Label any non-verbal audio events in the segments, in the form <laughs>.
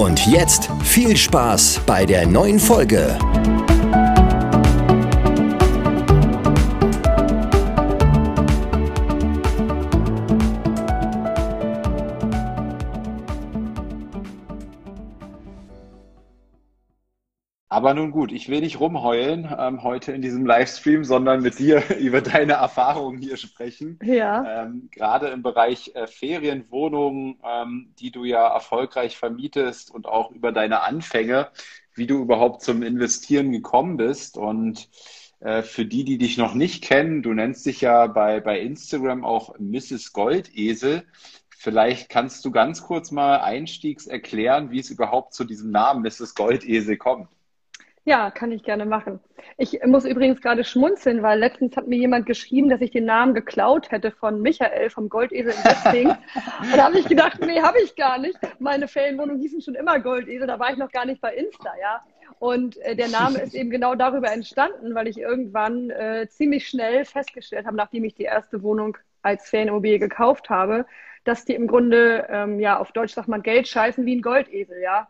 Und jetzt viel Spaß bei der neuen Folge. Aber nun gut, ich will nicht rumheulen ähm, heute in diesem Livestream, sondern mit dir <laughs> über deine Erfahrungen hier sprechen. Ja. Ähm, gerade im Bereich äh, Ferienwohnungen, ähm, die du ja erfolgreich vermietest und auch über deine Anfänge, wie du überhaupt zum Investieren gekommen bist. Und äh, für die, die dich noch nicht kennen, du nennst dich ja bei, bei Instagram auch Mrs. Goldesel. Vielleicht kannst du ganz kurz mal einstiegs erklären, wie es überhaupt zu diesem Namen Mrs. Goldesel kommt. Ja, kann ich gerne machen. Ich muss übrigens gerade schmunzeln, weil letztens hat mir jemand geschrieben, dass ich den Namen geklaut hätte von Michael vom Goldesel Investing. Und da habe ich gedacht, nee, habe ich gar nicht. Meine Ferienwohnung hießen schon immer Goldesel, da war ich noch gar nicht bei Insta, ja. Und äh, der Name ist eben genau darüber entstanden, weil ich irgendwann äh, ziemlich schnell festgestellt habe, nachdem ich die erste Wohnung als Ferienimmobilie gekauft habe, dass die im Grunde, ähm, ja, auf Deutsch sagt man Geld scheißen wie ein Goldesel, ja.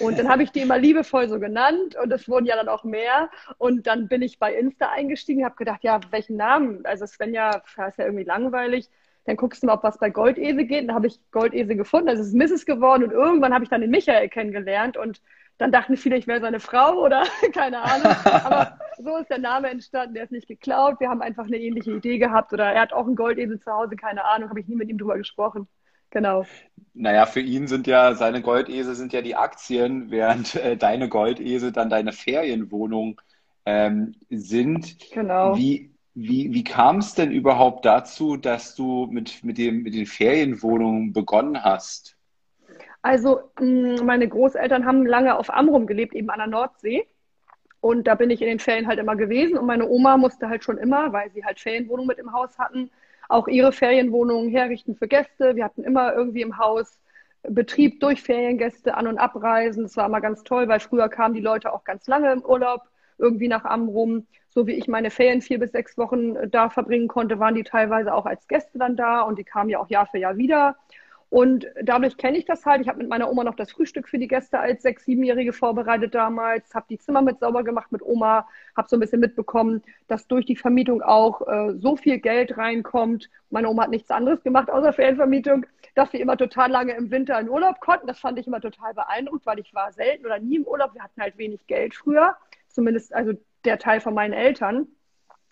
Und dann habe ich die immer liebevoll so genannt und es wurden ja dann auch mehr. Und dann bin ich bei Insta eingestiegen, habe gedacht, ja, welchen Namen? Also Svenja, ist ja irgendwie langweilig. Dann guckst du mal, ob was bei Goldese geht. Dann habe ich Goldese gefunden. Also es ist Mrs. geworden und irgendwann habe ich dann den Michael kennengelernt und dann dachten viele, ich wäre seine Frau oder <laughs> keine Ahnung. Aber so ist der Name entstanden. Der ist nicht geklaut. Wir haben einfach eine ähnliche Idee gehabt oder er hat auch einen Goldesel zu Hause, keine Ahnung. Habe ich nie mit ihm drüber gesprochen. Genau. Naja, für ihn sind ja seine Goldesel sind ja die Aktien, während äh, deine Goldesel dann deine Ferienwohnung ähm, sind. Genau. Wie, wie, wie kam es denn überhaupt dazu, dass du mit, mit, dem, mit den Ferienwohnungen begonnen hast? Also, mm, meine Großeltern haben lange auf Amrum gelebt, eben an der Nordsee. Und da bin ich in den Ferien halt immer gewesen. Und meine Oma musste halt schon immer, weil sie halt Ferienwohnungen mit im Haus hatten, auch ihre Ferienwohnungen herrichten für Gäste. Wir hatten immer irgendwie im Haus Betrieb durch Feriengäste an- und abreisen. Das war immer ganz toll, weil früher kamen die Leute auch ganz lange im Urlaub irgendwie nach Amrum. So wie ich meine Ferien vier bis sechs Wochen da verbringen konnte, waren die teilweise auch als Gäste dann da und die kamen ja auch Jahr für Jahr wieder. Und dadurch kenne ich das halt. Ich habe mit meiner Oma noch das Frühstück für die Gäste als sechs-, siebenjährige vorbereitet damals, habe die Zimmer mit sauber gemacht mit Oma, habe so ein bisschen mitbekommen, dass durch die Vermietung auch äh, so viel Geld reinkommt. Meine Oma hat nichts anderes gemacht außer Ferienvermietung, dass wir immer total lange im Winter in Urlaub konnten. Das fand ich immer total beeindruckt, weil ich war selten oder nie im Urlaub. Wir hatten halt wenig Geld früher, zumindest also der Teil von meinen Eltern.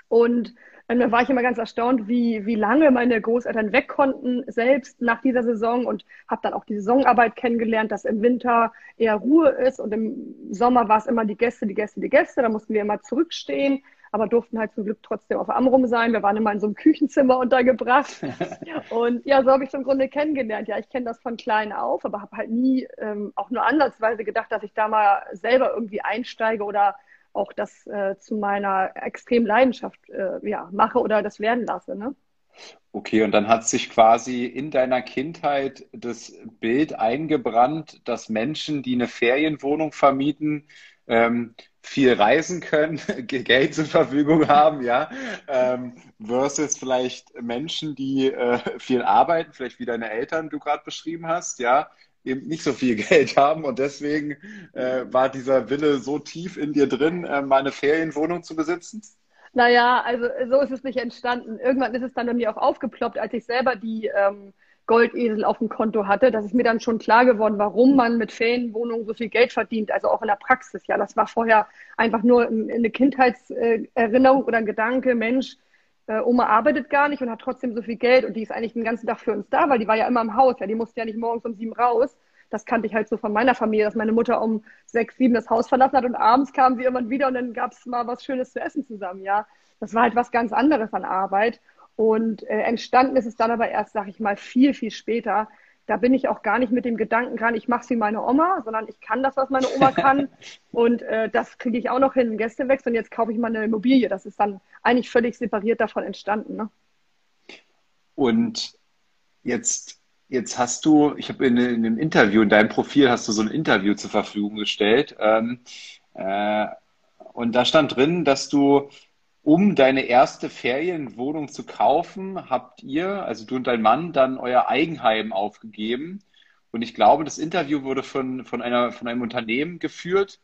Und und da war ich immer ganz erstaunt, wie, wie lange meine Großeltern weg konnten, selbst nach dieser Saison und habe dann auch die Saisonarbeit kennengelernt, dass im Winter eher Ruhe ist und im Sommer war es immer die Gäste, die Gäste, die Gäste. Da mussten wir immer zurückstehen, aber durften halt zum Glück trotzdem auf Amrum sein. Wir waren immer in so einem Küchenzimmer untergebracht. <laughs> und ja, so habe ich es im Grunde kennengelernt. Ja, ich kenne das von klein auf, aber habe halt nie ähm, auch nur ansatzweise gedacht, dass ich da mal selber irgendwie einsteige oder auch das äh, zu meiner extremen Leidenschaft äh, ja, mache oder das werden lasse. Ne? Okay, und dann hat sich quasi in deiner Kindheit das Bild eingebrannt, dass Menschen, die eine Ferienwohnung vermieten, ähm, viel reisen können, <laughs> Geld zur Verfügung haben, ja, ähm, versus vielleicht Menschen, die äh, viel arbeiten, vielleicht wie deine Eltern du gerade beschrieben hast, ja, eben nicht so viel <laughs> Geld haben und deswegen äh, war dieser Wille so tief in dir drin, äh, mal eine Ferienwohnung zu besitzen? Naja, also so ist es nicht entstanden. Irgendwann ist es dann bei mir auch aufgeploppt, als ich selber die ähm, Goldesel auf dem Konto hatte. Das ist mir dann schon klar geworden, warum man mit Ferienwohnungen so viel Geld verdient, also auch in der Praxis. Ja, das war vorher einfach nur eine Kindheitserinnerung oder ein Gedanke, Mensch, äh, Oma arbeitet gar nicht und hat trotzdem so viel Geld und die ist eigentlich den ganzen Tag für uns da, weil die war ja immer im Haus, ja, die musste ja nicht morgens um sieben raus. Das kannte ich halt so von meiner Familie, dass meine Mutter um sechs, sieben das Haus verlassen hat und abends kam sie irgendwann wieder und dann gab es mal was Schönes zu essen zusammen, ja. Das war halt was ganz anderes an Arbeit. Und äh, entstanden ist es dann aber erst, sag ich mal, viel, viel später, da bin ich auch gar nicht mit dem Gedanken dran, ich mache es wie meine Oma, sondern ich kann das, was meine Oma kann. <laughs> und äh, das kriege ich auch noch hin, Gästewechsel. Und jetzt kaufe ich mal eine Immobilie. Das ist dann eigentlich völlig separiert davon entstanden. Ne? Und jetzt, jetzt hast du, ich habe in, in einem Interview, in deinem Profil hast du so ein Interview zur Verfügung gestellt. Ähm, äh, und da stand drin, dass du um deine erste Ferienwohnung zu kaufen, habt ihr, also du und dein Mann, dann euer Eigenheim aufgegeben. Und ich glaube, das Interview wurde von, von, einer, von einem Unternehmen geführt,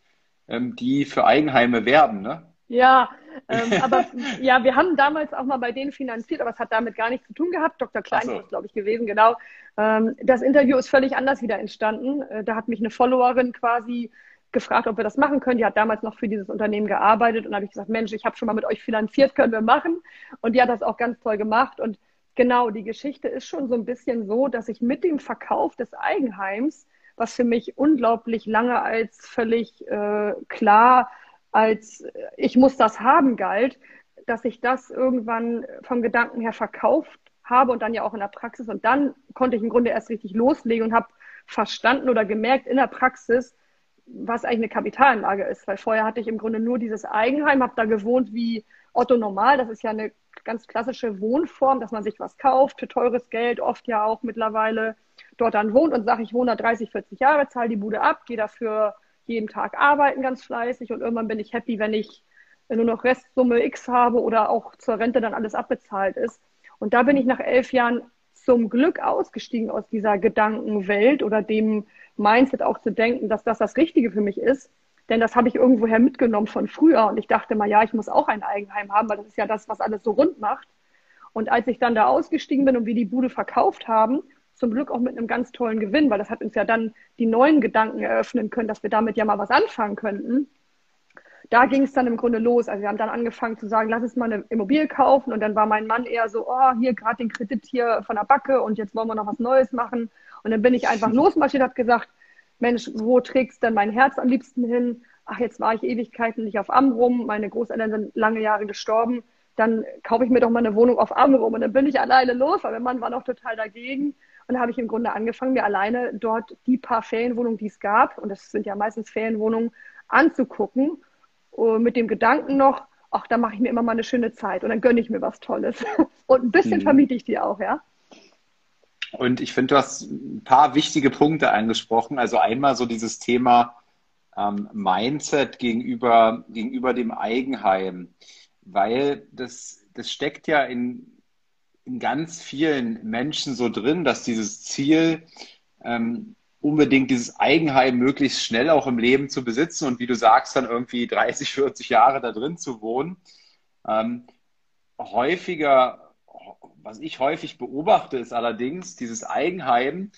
ähm, die für Eigenheime werben, ne? Ja, ähm, aber <laughs> ja, wir haben damals auch mal bei denen finanziert, aber es hat damit gar nichts zu tun gehabt. Dr. Klein so. ist, glaube ich, gewesen, genau. Ähm, das Interview ist völlig anders wieder entstanden. Äh, da hat mich eine Followerin quasi gefragt, ob wir das machen können. Die hat damals noch für dieses Unternehmen gearbeitet und habe ich gesagt, Mensch, ich habe schon mal mit euch finanziert, können wir machen. Und die hat das auch ganz toll gemacht. Und genau, die Geschichte ist schon so ein bisschen so, dass ich mit dem Verkauf des Eigenheims, was für mich unglaublich lange als völlig äh, klar als äh, ich muss das haben galt, dass ich das irgendwann vom Gedanken her verkauft habe und dann ja auch in der Praxis. Und dann konnte ich im Grunde erst richtig loslegen und habe verstanden oder gemerkt in der Praxis, was eigentlich eine Kapitalanlage ist, weil vorher hatte ich im Grunde nur dieses Eigenheim, habe da gewohnt wie Otto Normal. Das ist ja eine ganz klassische Wohnform, dass man sich was kauft für teures Geld, oft ja auch mittlerweile dort dann wohnt und sage, ich wohne da 30, 40 Jahre, zahle die Bude ab, gehe dafür jeden Tag arbeiten ganz fleißig und irgendwann bin ich happy, wenn ich nur noch Restsumme X habe oder auch zur Rente dann alles abbezahlt ist. Und da bin ich nach elf Jahren zum Glück ausgestiegen aus dieser Gedankenwelt oder dem Mindset auch zu denken, dass das das Richtige für mich ist. Denn das habe ich irgendwoher mitgenommen von früher und ich dachte mal, ja, ich muss auch ein Eigenheim haben, weil das ist ja das, was alles so rund macht. Und als ich dann da ausgestiegen bin und wir die Bude verkauft haben, zum Glück auch mit einem ganz tollen Gewinn, weil das hat uns ja dann die neuen Gedanken eröffnen können, dass wir damit ja mal was anfangen könnten da ging es dann im Grunde los. Also wir haben dann angefangen zu sagen, lass uns mal eine Immobilie kaufen. Und dann war mein Mann eher so, oh, hier gerade den Kredit hier von der Backe und jetzt wollen wir noch was Neues machen. Und dann bin ich einfach losmarschiert, habe gesagt, Mensch, wo trägst denn mein Herz am liebsten hin? Ach, jetzt war ich Ewigkeiten nicht auf Amrum. Meine Großeltern sind lange Jahre gestorben. Dann kaufe ich mir doch mal eine Wohnung auf Amrum. Und dann bin ich alleine los, weil mein Mann war noch total dagegen. Und da habe ich im Grunde angefangen, mir alleine dort die paar Ferienwohnungen, die es gab, und das sind ja meistens Ferienwohnungen, anzugucken äh, mit dem Gedanken noch, ach, da mache ich mir immer mal eine schöne Zeit und dann gönne ich mir was Tolles. <laughs> Und ein bisschen mhm. vermiete ich die auch, ja. Und ich finde, du hast ein paar wichtige Punkte angesprochen. Also einmal so dieses Thema ähm, Mindset gegenüber, gegenüber dem Eigenheim, weil das, das steckt ja in, in ganz vielen Menschen so drin, dass dieses Ziel, ähm, unbedingt dieses Eigenheim möglichst schnell auch im Leben zu besitzen und wie du sagst, dann irgendwie 30, 40 Jahre da drin zu wohnen. Ähm, häufiger, was ich häufig beobachte, ist allerdings dieses Eigenheim,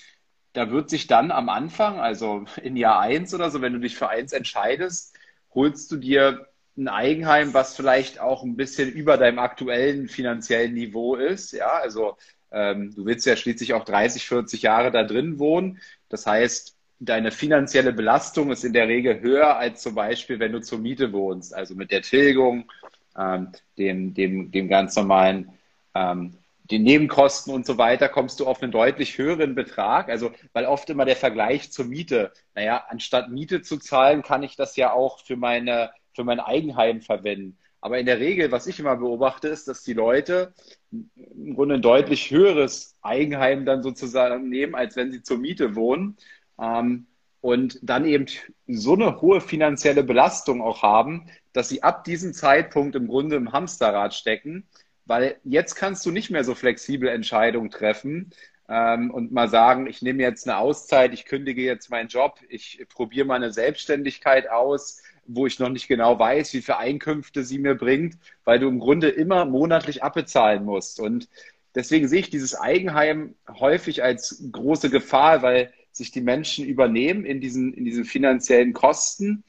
da wird sich dann am Anfang, also in Jahr eins oder so, wenn du dich für eins entscheidest, holst du dir ein Eigenheim, was vielleicht auch ein bisschen über deinem aktuellen finanziellen Niveau ist. Ja, also ähm, du willst ja schließlich auch 30, 40 Jahre da drin wohnen. Das heißt, deine finanzielle Belastung ist in der Regel höher als zum Beispiel, wenn du zur Miete wohnst. Also mit der Tilgung, ähm, dem, dem, dem ganz normalen, ähm, den Nebenkosten und so weiter, kommst du auf einen deutlich höheren Betrag. Also, weil oft immer der Vergleich zur Miete, naja, anstatt Miete zu zahlen, kann ich das ja auch für meine, für mein Eigenheim verwenden. Aber in der Regel, was ich immer beobachte, ist, dass die Leute im Grunde ein deutlich höheres Eigenheim dann sozusagen nehmen, als wenn sie zur Miete wohnen. Ähm, und dann eben so eine hohe finanzielle Belastung auch haben, dass sie ab diesem Zeitpunkt im Grunde im Hamsterrad stecken, weil jetzt kannst du nicht mehr so flexibel Entscheidungen treffen ähm, und mal sagen, ich nehme jetzt eine Auszeit, ich kündige jetzt meinen Job, ich probiere meine Selbstständigkeit aus, wo ich noch nicht genau weiß, wie viele Einkünfte sie mir bringt, weil du im Grunde immer monatlich abbezahlen musst. Und deswegen sehe ich dieses Eigenheim häufig als große Gefahr, weil sich die Menschen übernehmen in diesen, in diesen finanziellen Kosten.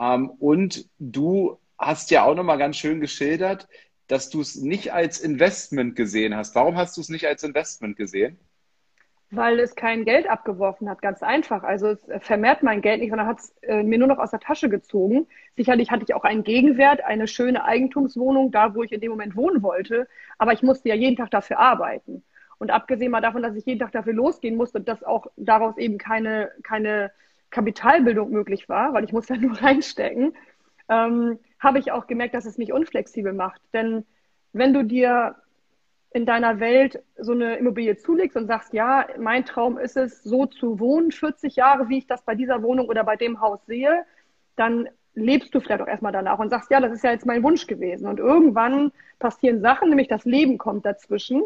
Ähm, und du hast ja auch nochmal ganz schön geschildert, dass du es nicht als Investment gesehen hast. Warum hast du es nicht als Investment gesehen? Weil es kein Geld abgeworfen hat, ganz einfach. Also es vermehrt mein Geld nicht, sondern hat es äh, mir nur noch aus der Tasche gezogen. Sicherlich hatte ich auch einen Gegenwert, eine schöne Eigentumswohnung, da wo ich in dem Moment wohnen wollte, aber ich musste ja jeden Tag dafür arbeiten. Und abgesehen mal davon, dass ich jeden Tag dafür losgehen musste und dass auch daraus eben keine, keine Kapitalbildung möglich war, weil ich muss ja <laughs> nur reinstecken, ähm, habe ich auch gemerkt, dass es mich unflexibel macht. Denn wenn du dir in deiner Welt so eine Immobilie zulegst und sagst, ja, mein Traum ist es, so zu wohnen, 40 Jahre, wie ich das bei dieser Wohnung oder bei dem Haus sehe, dann lebst du vielleicht auch erstmal danach und sagst, ja, das ist ja jetzt mein Wunsch gewesen. Und irgendwann passieren Sachen, nämlich das Leben kommt dazwischen.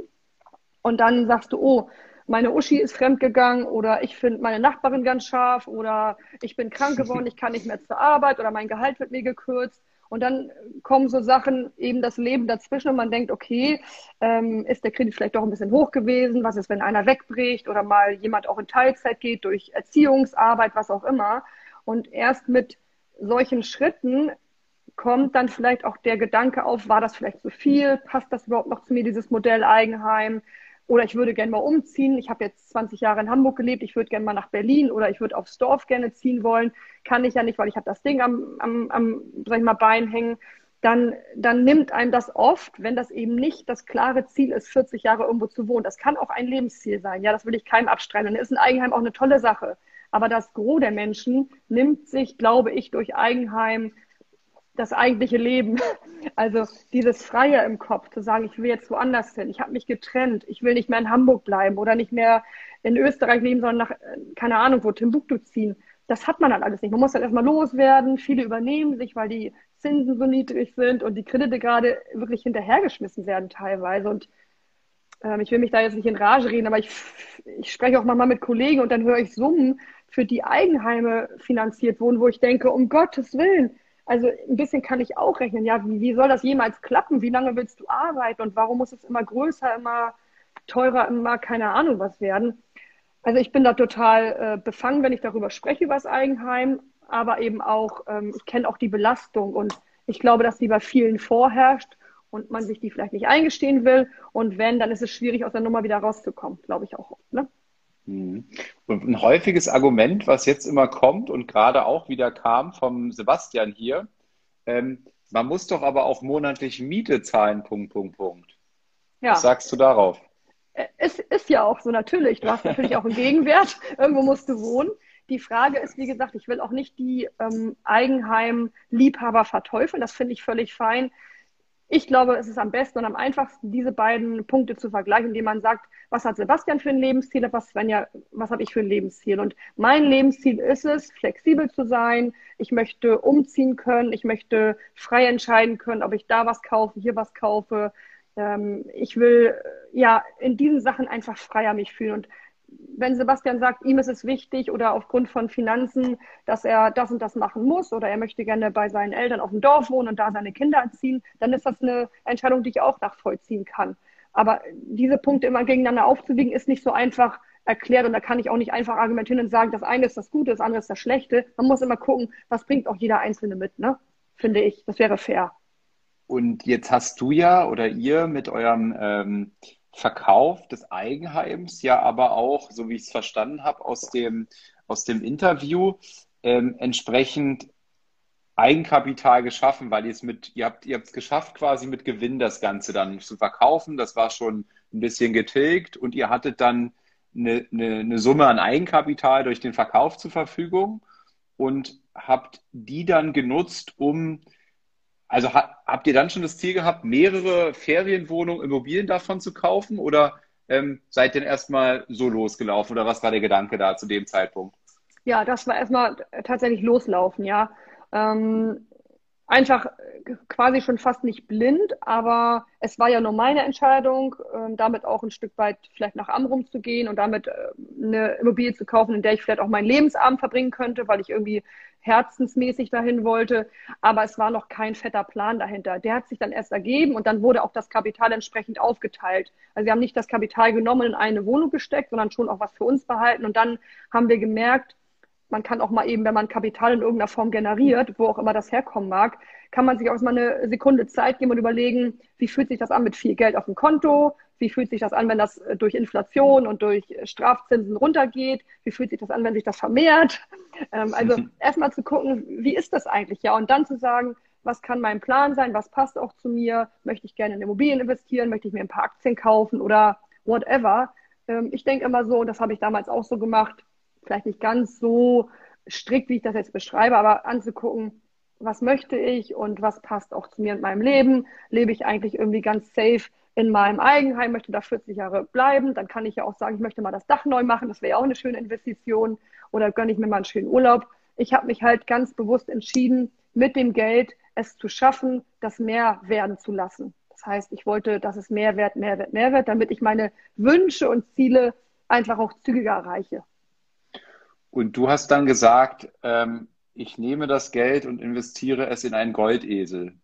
Und dann sagst du, oh, meine Uschi ist fremdgegangen oder ich finde meine Nachbarin ganz scharf oder ich bin krank geworden, ich kann nicht mehr zur Arbeit oder mein Gehalt wird mir gekürzt. Und dann kommen so Sachen, eben das Leben dazwischen und man denkt, okay, ähm, ist der Kredit vielleicht doch ein bisschen hoch gewesen? Was ist, wenn einer wegbricht oder mal jemand auch in Teilzeit geht durch Erziehungsarbeit, was auch immer? Und erst mit solchen Schritten kommt dann vielleicht auch der Gedanke auf, war das vielleicht zu viel? Passt das überhaupt noch zu mir, dieses Modell Eigenheim? Oder ich würde gerne mal umziehen. Ich habe jetzt 20 Jahre in Hamburg gelebt. Ich würde gerne mal nach Berlin oder ich würde aufs Dorf gerne ziehen wollen. Kann ich ja nicht, weil ich habe das Ding am, am, am sag ich mal, Bein hängen. Dann, dann nimmt einem das oft, wenn das eben nicht das klare Ziel ist, 40 Jahre irgendwo zu wohnen. Das kann auch ein Lebensziel sein. Ja, das will ich keinem abstreiten. Dann ist ein Eigenheim auch eine tolle Sache. Aber das Gros der Menschen nimmt sich, glaube ich, durch Eigenheim das eigentliche Leben. <laughs> Also dieses Freie im Kopf, zu sagen, ich will jetzt woanders hin, ich habe mich getrennt, ich will nicht mehr in Hamburg bleiben oder nicht mehr in Österreich leben, sondern nach, keine Ahnung, wo Timbuktu ziehen. Das hat man dann alles nicht. Man muss dann erstmal loswerden, viele übernehmen sich, weil die Zinsen so niedrig sind und die Kredite gerade wirklich hinterhergeschmissen werden teilweise. Und ähm, ich will mich da jetzt nicht in Rage reden, aber ich, ich spreche auch manchmal mit Kollegen und dann höre ich Summen, für die Eigenheime finanziert wurden, wo ich denke, um Gottes Willen, also ein bisschen kann ich auch rechnen, ja, wie, wie soll das jemals klappen? Wie lange willst du arbeiten und warum muss es immer größer, immer teurer, immer keine Ahnung was werden? Also ich bin da total äh, befangen, wenn ich darüber spreche, über das Eigenheim, aber eben auch, ähm, ich kenne auch die Belastung und ich glaube, dass die bei vielen vorherrscht und man sich die vielleicht nicht eingestehen will. Und wenn, dann ist es schwierig, aus der Nummer wieder rauszukommen, glaube ich auch. Ne? Mhm. Und ein häufiges Argument, was jetzt immer kommt und gerade auch wieder kam vom Sebastian hier, ähm, man muss doch aber auch monatlich Miete zahlen, Punkt, Punkt, Punkt. Ja. Was sagst du darauf? Es ist ja auch so, natürlich. Du hast natürlich auch einen Gegenwert. <laughs> Irgendwo musst du wohnen. Die Frage ist, wie gesagt, ich will auch nicht die ähm, Eigenheim-Liebhaber verteufeln. Das finde ich völlig fein. Ich glaube, es ist am besten und am einfachsten, diese beiden Punkte zu vergleichen, indem man sagt, was hat Sebastian für ein Lebensziel, was Svenja, was habe ich für ein Lebensziel? Und mein Lebensziel ist es, flexibel zu sein. Ich möchte umziehen können. Ich möchte frei entscheiden können, ob ich da was kaufe, hier was kaufe. Ähm, ich will ja in diesen Sachen einfach freier mich fühlen. Und wenn Sebastian sagt, ihm ist es wichtig oder aufgrund von Finanzen, dass er das und das machen muss oder er möchte gerne bei seinen Eltern auf dem Dorf wohnen und da seine Kinder erziehen, dann ist das eine Entscheidung, die ich auch nachvollziehen kann. Aber diese Punkte immer gegeneinander aufzuwiegen, ist nicht so einfach erklärt und da kann ich auch nicht einfach argumentieren und sagen, das eine ist das Gute, das andere ist das Schlechte. Man muss immer gucken, was bringt auch jeder Einzelne mit, ne? Finde ich. Das wäre fair. Und jetzt hast du ja oder ihr mit eurem ähm, Verkauf des Eigenheims ja aber auch, so wie ich es verstanden habe, aus dem, aus dem Interview ähm, entsprechend Eigenkapital geschaffen, weil ihr es mit, ihr habt, ihr habt es geschafft, quasi mit Gewinn das Ganze dann zu verkaufen. Das war schon ein bisschen getilgt und ihr hattet dann eine, eine, eine Summe an Eigenkapital durch den Verkauf zur Verfügung und habt die dann genutzt, um also ha habt ihr dann schon das Ziel gehabt, mehrere Ferienwohnungen, Immobilien davon zu kaufen oder ähm, seid ihr erstmal so losgelaufen oder was war der Gedanke da zu dem Zeitpunkt? Ja, das war erstmal tatsächlich loslaufen, ja. Ähm, einfach quasi schon fast nicht blind, aber es war ja nur meine Entscheidung, ähm, damit auch ein Stück weit vielleicht nach Amrum zu gehen und damit äh, eine Immobilie zu kaufen, in der ich vielleicht auch meinen Lebensabend verbringen könnte, weil ich irgendwie herzensmäßig dahin wollte. Aber es war noch kein fetter Plan dahinter. Der hat sich dann erst ergeben und dann wurde auch das Kapital entsprechend aufgeteilt. Also wir haben nicht das Kapital genommen und in eine Wohnung gesteckt, sondern schon auch was für uns behalten. Und dann haben wir gemerkt, man kann auch mal eben, wenn man Kapital in irgendeiner Form generiert, wo auch immer das herkommen mag, kann man sich auch mal eine Sekunde Zeit geben und überlegen, wie fühlt sich das an mit viel Geld auf dem Konto? Wie fühlt sich das an, wenn das äh, durch Inflation und durch Strafzinsen runtergeht? Wie fühlt sich das an, wenn sich das vermehrt? <laughs> Ähm, also erstmal zu gucken, wie ist das eigentlich? Ja, und dann zu sagen, was kann mein Plan sein? Was passt auch zu mir? Möchte ich gerne in Immobilien investieren? Möchte ich mir ein paar Aktien kaufen oder whatever. Ähm, ich denke immer so, und das habe ich damals auch so gemacht, vielleicht nicht ganz so strikt, wie ich das jetzt beschreibe, aber anzugucken, was möchte ich und was passt auch zu mir in meinem Leben. Lebe ich eigentlich irgendwie ganz safe in meinem Eigenheim, möchte da 40 Jahre bleiben, dann kann ich ja auch sagen, ich möchte mal das Dach neu machen, das wäre ja auch eine schöne Investition oder gönne ich mir mal einen schönen Urlaub. Ich habe mich halt ganz bewusst entschieden, mit dem Geld es zu schaffen, das mehr werden zu lassen. Das heißt, ich wollte, dass es mehr wird, mehr wird, mehr wird, damit ich meine Wünsche und Ziele einfach auch zügiger erreiche. Und du hast dann gesagt, ähm, ich nehme das Geld und investiere es in einen Goldesel.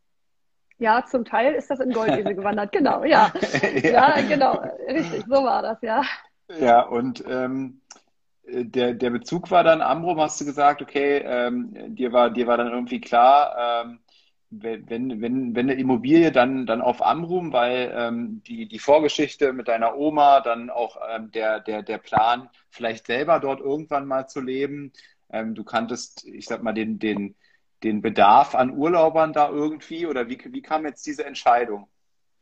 Ja, zum Teil ist das in Goldesel <laughs> gewandert, genau, ja. <laughs> ja. ja. genau, richtig, so war das, ja. Ja, und ähm, der, der Bezug war dann Amrum, hast du gesagt, okay, ähm, dir, war, dir war dann irgendwie klar, ähm, wenn, wenn, wenn eine Immobilie dann, dann auf Amrum, weil ähm, die, die Vorgeschichte mit deiner Oma, dann auch ähm, der, der, der Plan, vielleicht selber dort irgendwann mal zu leben, ähm, du kanntest, ich sag mal, den, den, den Bedarf an Urlaubern da irgendwie oder wie, wie kam jetzt diese Entscheidung?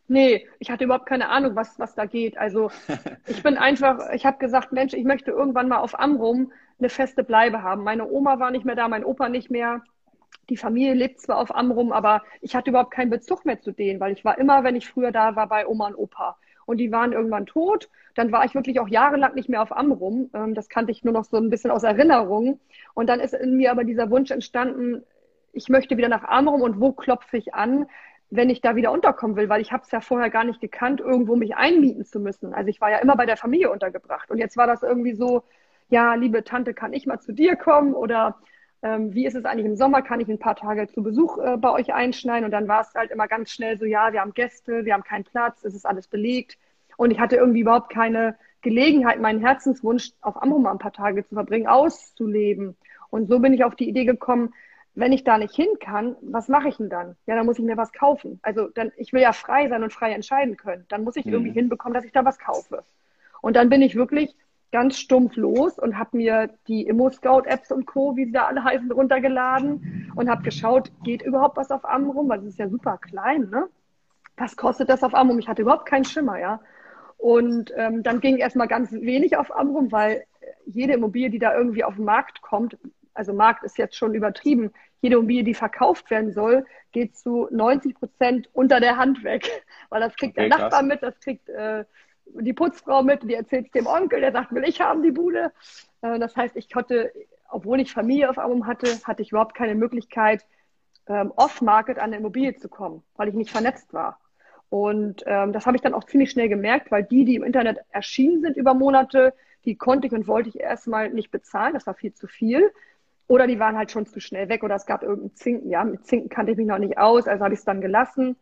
Nee, ich hatte überhaupt keine Ahnung, was, was da geht. Also <laughs> ich bin einfach, ich habe gesagt, Mensch, ich möchte irgendwann mal auf Amrum eine feste Bleibe haben. Meine Oma war nicht mehr da, mein Opa nicht mehr. Die Familie lebt zwar auf Amrum, aber ich hatte überhaupt keinen Bezug mehr zu denen, weil ich war immer, wenn ich früher da war, bei Oma und Opa und die waren irgendwann tot. Dann war ich wirklich auch jahrelang nicht mehr auf Amrum. Ähm, das kannte ich nur noch so ein bisschen aus Erinnerung. Und dann ist in mir aber dieser Wunsch entstanden, ich möchte wieder nach Amrum und wo klopfe ich an, wenn ich da wieder unterkommen will, weil ich habe es ja vorher gar nicht gekannt, irgendwo mich einmieten zu müssen. Also ich war ja immer bei der Familie untergebracht. Und jetzt war das irgendwie so, ja, liebe Tante, kann ich mal zu dir kommen? Oder ähm, wie ist es eigentlich im Sommer? Kann ich ein paar Tage zu Besuch äh, bei euch einschneiden? Und dann war es halt immer ganz schnell so, ja, wir haben Gäste, wir haben keinen Platz, es ist alles belegt. Und ich hatte irgendwie überhaupt keine Gelegenheit, meinen Herzenswunsch auf Amrum ein paar Tage zu verbringen, auszuleben. Und so bin ich auf die Idee gekommen, wenn ich da nicht hin kann, was mache ich denn dann? Ja, dann muss ich mir was kaufen. Also dann, ich will ja frei sein und frei entscheiden können. Dann muss ich mhm. irgendwie hinbekommen, dass ich da was kaufe. Und dann bin ich wirklich ganz stumpf los und habe mir die Immo-Scout-Apps und Co., wie sie da alle heißen, runtergeladen und habe geschaut, geht überhaupt was auf Amrum, weil es ist ja super klein, ne? Was kostet das auf Amrum? Ich hatte überhaupt keinen Schimmer, ja. Und ähm, dann ging erstmal ganz wenig auf Amrum, weil jede Immobilie, die da irgendwie auf den Markt kommt, also Markt ist jetzt schon übertrieben, jede Immobilie, die verkauft werden soll, geht zu 90 Prozent unter der Hand weg. <laughs> Weil das kriegt okay, der Nachbar krass. mit, das kriegt äh, die Putzfrau mit, die erzählt es dem Onkel, der sagt, will ich haben die Bude. Äh, das heißt, ich konnte, obwohl ich Familie auf Amrum hatte, hatte ich überhaupt keine Möglichkeit, ähm, off-market an eine Immobilie zu kommen, weil ich nicht vernetzt war. Und ähm, das habe ich dann auch ziemlich schnell gemerkt, weil die, die im Internet erschienen sind über Monate, die konnte ich und wollte ich erstmal nicht bezahlen. Das war viel zu viel. Oder die waren halt schon zu schnell weg oder es gab irgendeinen Zinken. Ja, mit Zinken kannte ich mich noch nicht aus, also habe ich es dann gelassen. Und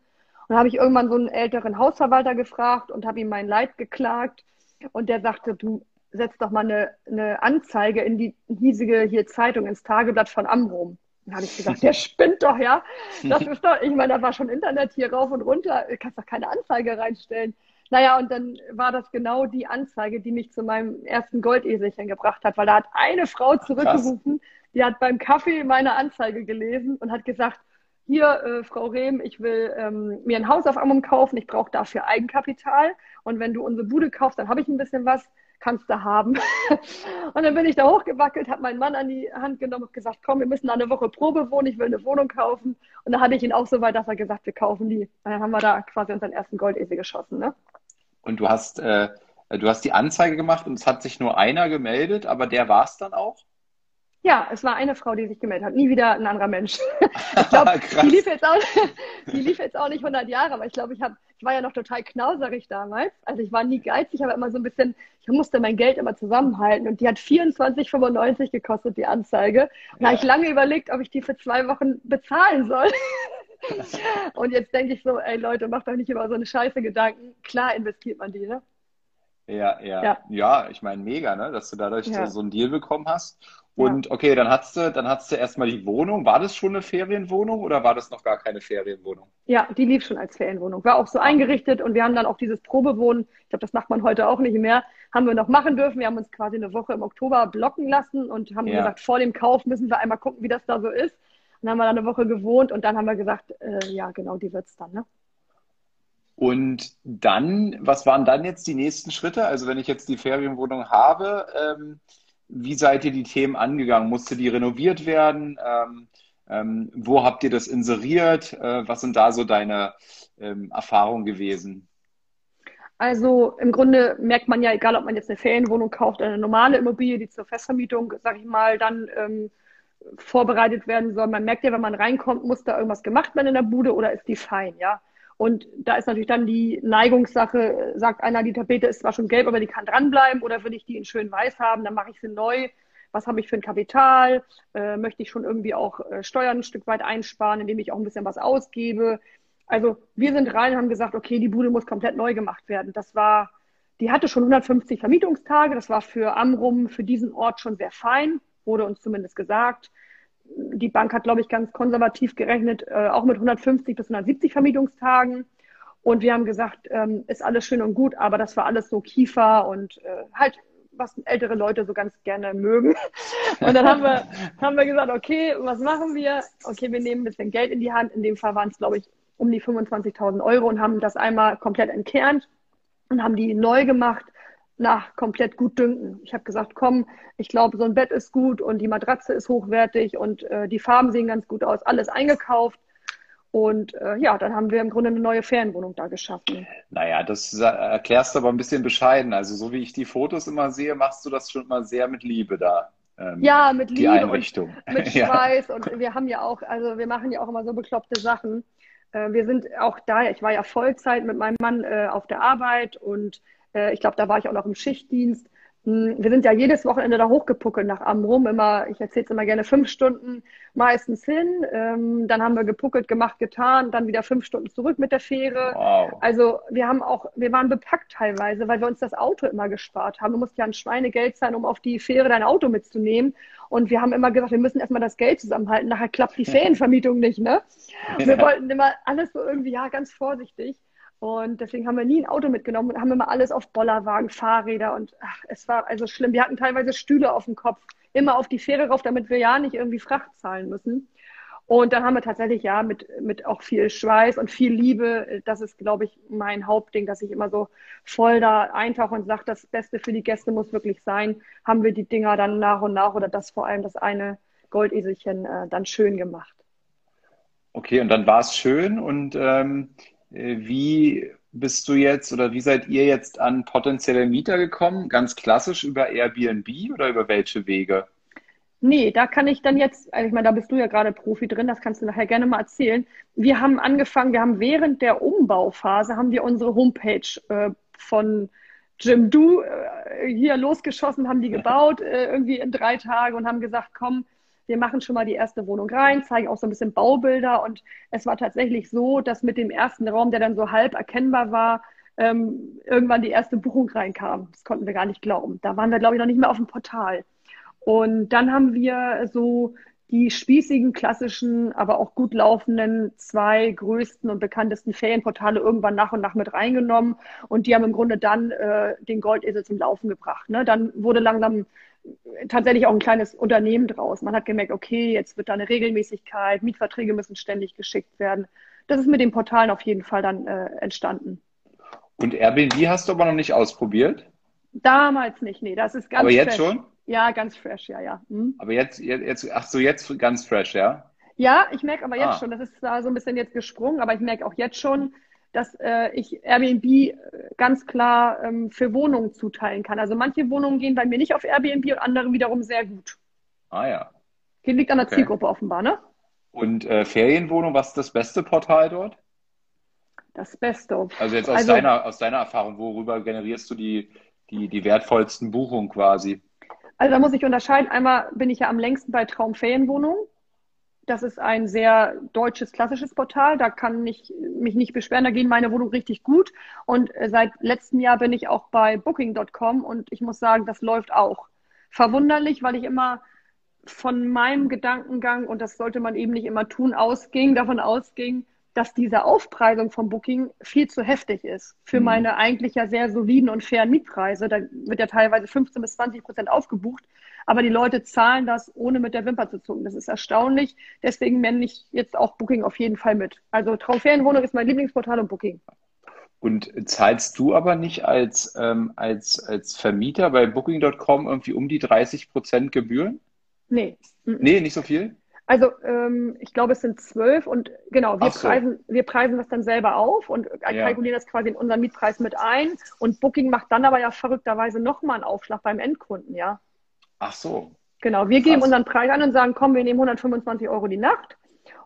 dann habe ich irgendwann so einen älteren Hausverwalter gefragt und habe ihm mein Leid geklagt. Und der sagte, du setz doch mal eine, eine Anzeige in die hiesige hier Zeitung, ins Tageblatt von Amrum. Dann habe ich gesagt, <laughs> der spinnt doch, ja. Das ist doch, ich meine, da war schon Internet hier rauf und runter, du kannst doch keine Anzeige reinstellen. Naja, und dann war das genau die Anzeige, die mich zu meinem ersten Goldeselchen gebracht hat, weil da hat eine Frau zurückgerufen, Krass. Die hat beim Kaffee meine Anzeige gelesen und hat gesagt, hier, äh, Frau Rehm, ich will ähm, mir ein Haus auf Ammum kaufen, ich brauche dafür Eigenkapital und wenn du unsere Bude kaufst, dann habe ich ein bisschen was kannst du haben. <laughs> und dann bin ich da hochgewackelt, habe meinen Mann an die Hand genommen und gesagt, komm, wir müssen da eine Woche Probe wohnen, ich will eine Wohnung kaufen. Und dann hatte ich ihn auch so weit, dass er gesagt, wir kaufen die. Und dann haben wir da quasi unseren ersten Goldesel geschossen. Ne? Und du hast, äh, du hast die Anzeige gemacht und es hat sich nur einer gemeldet, aber der war es dann auch? Ja, es war eine Frau, die sich gemeldet hat, nie wieder ein anderer Mensch. <laughs> ich glaube, die, lief jetzt auch, die lief jetzt auch nicht 100 Jahre, aber ich glaube, ich, hab, ich war ja noch total knauserig damals. Also ich war nie geizig, aber immer so ein bisschen, ich musste mein Geld immer zusammenhalten und die hat 24,95 gekostet, die Anzeige. Und ja. da habe ich lange überlegt, ob ich die für zwei Wochen bezahlen soll. <laughs> und jetzt denke ich so, ey Leute, macht doch nicht immer so eine scheiße Gedanken. Klar investiert man die, ne? Ja, ja, ja, ja. ich meine, mega, ne, dass du dadurch ja. so einen Deal bekommen hast. Und ja. okay, dann hattest du, dann hattest du erstmal die Wohnung. War das schon eine Ferienwohnung oder war das noch gar keine Ferienwohnung? Ja, die lief schon als Ferienwohnung. War auch so eingerichtet und wir haben dann auch dieses Probewohnen, ich glaube, das macht man heute auch nicht mehr, haben wir noch machen dürfen. Wir haben uns quasi eine Woche im Oktober blocken lassen und haben ja. gesagt, vor dem Kauf müssen wir einmal gucken, wie das da so ist. Und dann haben wir da eine Woche gewohnt und dann haben wir gesagt, äh, ja, genau, die wird's dann, ne? Und dann, was waren dann jetzt die nächsten Schritte? Also wenn ich jetzt die Ferienwohnung habe, ähm, wie seid ihr die Themen angegangen? Musste die renoviert werden? Ähm, ähm, wo habt ihr das inseriert? Äh, was sind da so deine ähm, Erfahrungen gewesen? Also im Grunde merkt man ja, egal ob man jetzt eine Ferienwohnung kauft oder eine normale Immobilie, die zur Festvermietung, sag ich mal, dann ähm, vorbereitet werden soll. Man merkt ja, wenn man reinkommt, muss da irgendwas gemacht werden in der Bude oder ist die fein, ja. Und da ist natürlich dann die Neigungssache, sagt einer, die Tapete ist zwar schon gelb, aber die kann dranbleiben oder will ich die in schön weiß haben, dann mache ich sie neu. Was habe ich für ein Kapital? Äh, möchte ich schon irgendwie auch äh, Steuern ein Stück weit einsparen, indem ich auch ein bisschen was ausgebe? Also wir sind rein und haben gesagt, okay, die Bude muss komplett neu gemacht werden. Das war, die hatte schon 150 Vermietungstage. Das war für Amrum, für diesen Ort schon sehr fein, wurde uns zumindest gesagt die Bank hat, glaube ich, ganz konservativ gerechnet, äh, auch mit 150 bis 170 Vermietungstagen. Und wir haben gesagt, ähm, ist alles schön und gut, aber das war alles so Kiefer und äh, halt, was ältere Leute so ganz gerne mögen. <laughs> Und dann haben wir, haben wir gesagt, okay, was machen wir? Okay, wir nehmen ein bisschen Geld in die Hand. In dem Fall waren es, glaube ich, um die 25.000 Euro und haben das einmal komplett entkernt und haben die neu gemacht nach komplett gut dünken. Ich habe gesagt, komm, ich glaube, so ein Bett ist gut und die Matratze ist hochwertig und äh, die Farben sehen ganz gut aus, alles eingekauft. Und äh, ja, dann haben wir im Grunde eine neue Ferienwohnung da geschaffen. Naja, das erklärst du aber ein bisschen bescheiden. Also so wie ich die Fotos immer sehe, machst du das schon mal sehr mit Liebe da. Ähm, ja, mit Liebe die Einrichtung. und mit <laughs> Schweiß. ja. Und wir haben ja auch, also wir machen ja auch immer so bekloppte Sachen. Äh, wir sind auch da, ich war ja Vollzeit mit meinem Mann äh, auf der Arbeit und äh, ich glaube, da war ich auch noch im Schichtdienst. Hm, wir sind ja jedes Wochenende da hochgepuckelt nach Amrum, immer, ich erzähle es immer gerne, fünf Stunden meistens hin. Ähm, dann haben wir gepuckelt, gemacht, getan, dann wieder fünf Stunden zurück mit der Fähre. Wow. Also wir haben auch, wir waren bepackt teilweise, weil wir uns das Auto immer gespart haben. Du musst ja ein Schweinegeld sein, um auf die Fähre dein Auto mitzunehmen. Und wir haben immer gesagt, wir müssen erstmal das Geld zusammenhalten. Nachher klappt die <laughs> Ferienvermietung nicht, ne? Wir wollten immer alles so irgendwie, ja, ganz vorsichtig. Und deswegen haben wir nie ein Auto mitgenommen und haben immer alles auf Bollerwagen, Fahrräder und ach, es war also schlimm. Wir hatten teilweise Stühle auf dem Kopf, immer auf die Fähre rauf, damit wir ja nicht irgendwie Fracht zahlen müssen. Und dann haben wir tatsächlich ja mit, mit auch viel Schweiß und viel Liebe, das ist, glaube ich, mein Hauptding, dass ich immer so voll da eintauche und sage, das Beste für die Gäste muss wirklich sein, haben wir die Dinger dann nach und nach oder das vor allem das eine Goldeselchen äh, dann schön gemacht. Okay, und dann war es schön und ähm, äh, wie bist du jetzt oder wie seid ihr jetzt an potenzielle Mieter gekommen? Ganz klassisch über Airbnb oder über welche Wege? Nee, da kann ich dann jetzt, also ich meine, da bist du ja gerade Profi drin, das kannst du nachher gerne mal erzählen. Wir haben angefangen, wir haben während der Umbauphase, haben wir unsere Homepage äh, von Jim Du äh, hier losgeschossen, haben die gebaut, äh, irgendwie in drei Tagen und haben gesagt, komm, wir machen schon mal die erste Wohnung rein, zeigen auch so ein bisschen Baubilder. Und es war tatsächlich so, dass mit dem ersten Raum, der dann so halb erkennbar war, ähm, irgendwann die erste Buchung reinkam. Das konnten wir gar nicht glauben. Da waren wir, glaube ich, noch nicht mehr auf dem Portal. Und dann haben wir so die spießigen, klassischen, aber auch gut laufenden zwei größten und bekanntesten Ferienportale irgendwann nach und nach mit reingenommen. Und die haben im Grunde dann äh, den Goldesel zum Laufen gebracht. Ne? Dann wurde langsam tatsächlich auch ein kleines Unternehmen draus. Man hat gemerkt, okay, jetzt wird da eine Regelmäßigkeit, Mietverträge müssen ständig geschickt werden. Das ist mit den Portalen auf jeden Fall dann äh, entstanden. Und Airbnb hast du aber noch nicht ausprobiert? Damals nicht, nee, das ist ganz Aber jetzt fresh. schon? Ja, ganz fresh, ja, ja. Hm. Aber jetzt, jetzt, ach so, jetzt ganz fresh, ja? Ja, ich merke aber jetzt ah. schon, das ist da so ein bisschen jetzt gesprungen, aber ich merke auch jetzt schon, dass äh, ich Airbnb äh, ganz klar ähm, für Wohnungen zuteilen kann. Also manche Wohnungen gehen bei mir nicht auf Airbnb und andere wiederum sehr gut. Ah ja. Die liegt an der okay. Zielgruppe offenbar, ne? Und äh, Ferienwohnung, was ist das beste Portal dort? Das Beste. Also jetzt aus, also, deiner, aus deiner Erfahrung, worüber generierst du die, die, die wertvollsten Buchungen quasi? Also da muss ich unterscheiden. Einmal bin ich ja am längsten bei Traumferienwohnungen. Das ist ein sehr deutsches, klassisches Portal. Da kann ich mich nicht beschweren. Da gehen meine Wohnungen richtig gut. Und äh, seit letztem Jahr bin ich auch bei Booking.com und ich muss sagen, das läuft auch. Verwunderlich, weil ich immer von meinem Gedankengang, und das sollte man eben nicht immer tun, ausging, davon ausging, dass diese Aufpreisung vom Booking viel zu heftig ist für mhm. meine eigentlich ja sehr soliden und fairen Mietpreise. Da wird ja teilweise 15 bis 20 Prozent aufgebucht. Aber die Leute zahlen das, ohne mit der Wimper zu zucken. Das ist erstaunlich. Deswegen nenne ich jetzt auch Booking auf jeden Fall mit. Also Traumferienwohnung ist mein Lieblingsportal und Booking. Und zahlst du aber nicht als, ähm, als, als Vermieter bei Booking.com irgendwie um die 30 Prozent Gebühren? Nee. Nee, nicht so viel? Also ähm, ich glaube, es sind zwölf und genau, wir, So. preisen, wir preisen das dann selber auf und Ja. kalkulieren das quasi in unseren Mietpreis mit ein. Und Booking macht dann aber ja verrückterweise nochmal einen Aufschlag beim Endkunden, ja. Ach so. Genau, wir geben Krass. unseren Preis an und sagen, komm, wir nehmen 125 Euro die Nacht.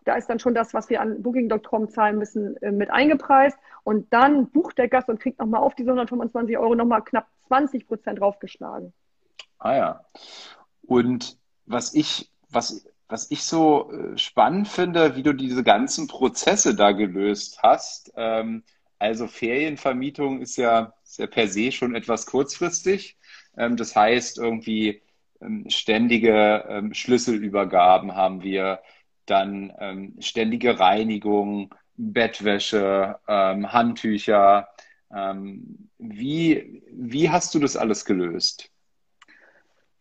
Da ist dann schon das, was wir an Booking.com zahlen müssen, äh, mit eingepreist. Und dann bucht der Gast und kriegt nochmal auf diese 125 Euro nochmal knapp 20 Prozent draufgeschlagen. Ah ja. Und was ich, was, was ich so äh, spannend finde, wie du diese ganzen Prozesse da gelöst hast. Ähm, also Ferienvermietung ist ja, ist ja per se schon etwas kurzfristig. Ähm, das heißt, irgendwie ständige ähm, Schlüsselübergaben haben wir, dann ähm, ständige Reinigung, Bettwäsche, ähm, Handtücher. Ähm, wie, wie hast du das alles gelöst?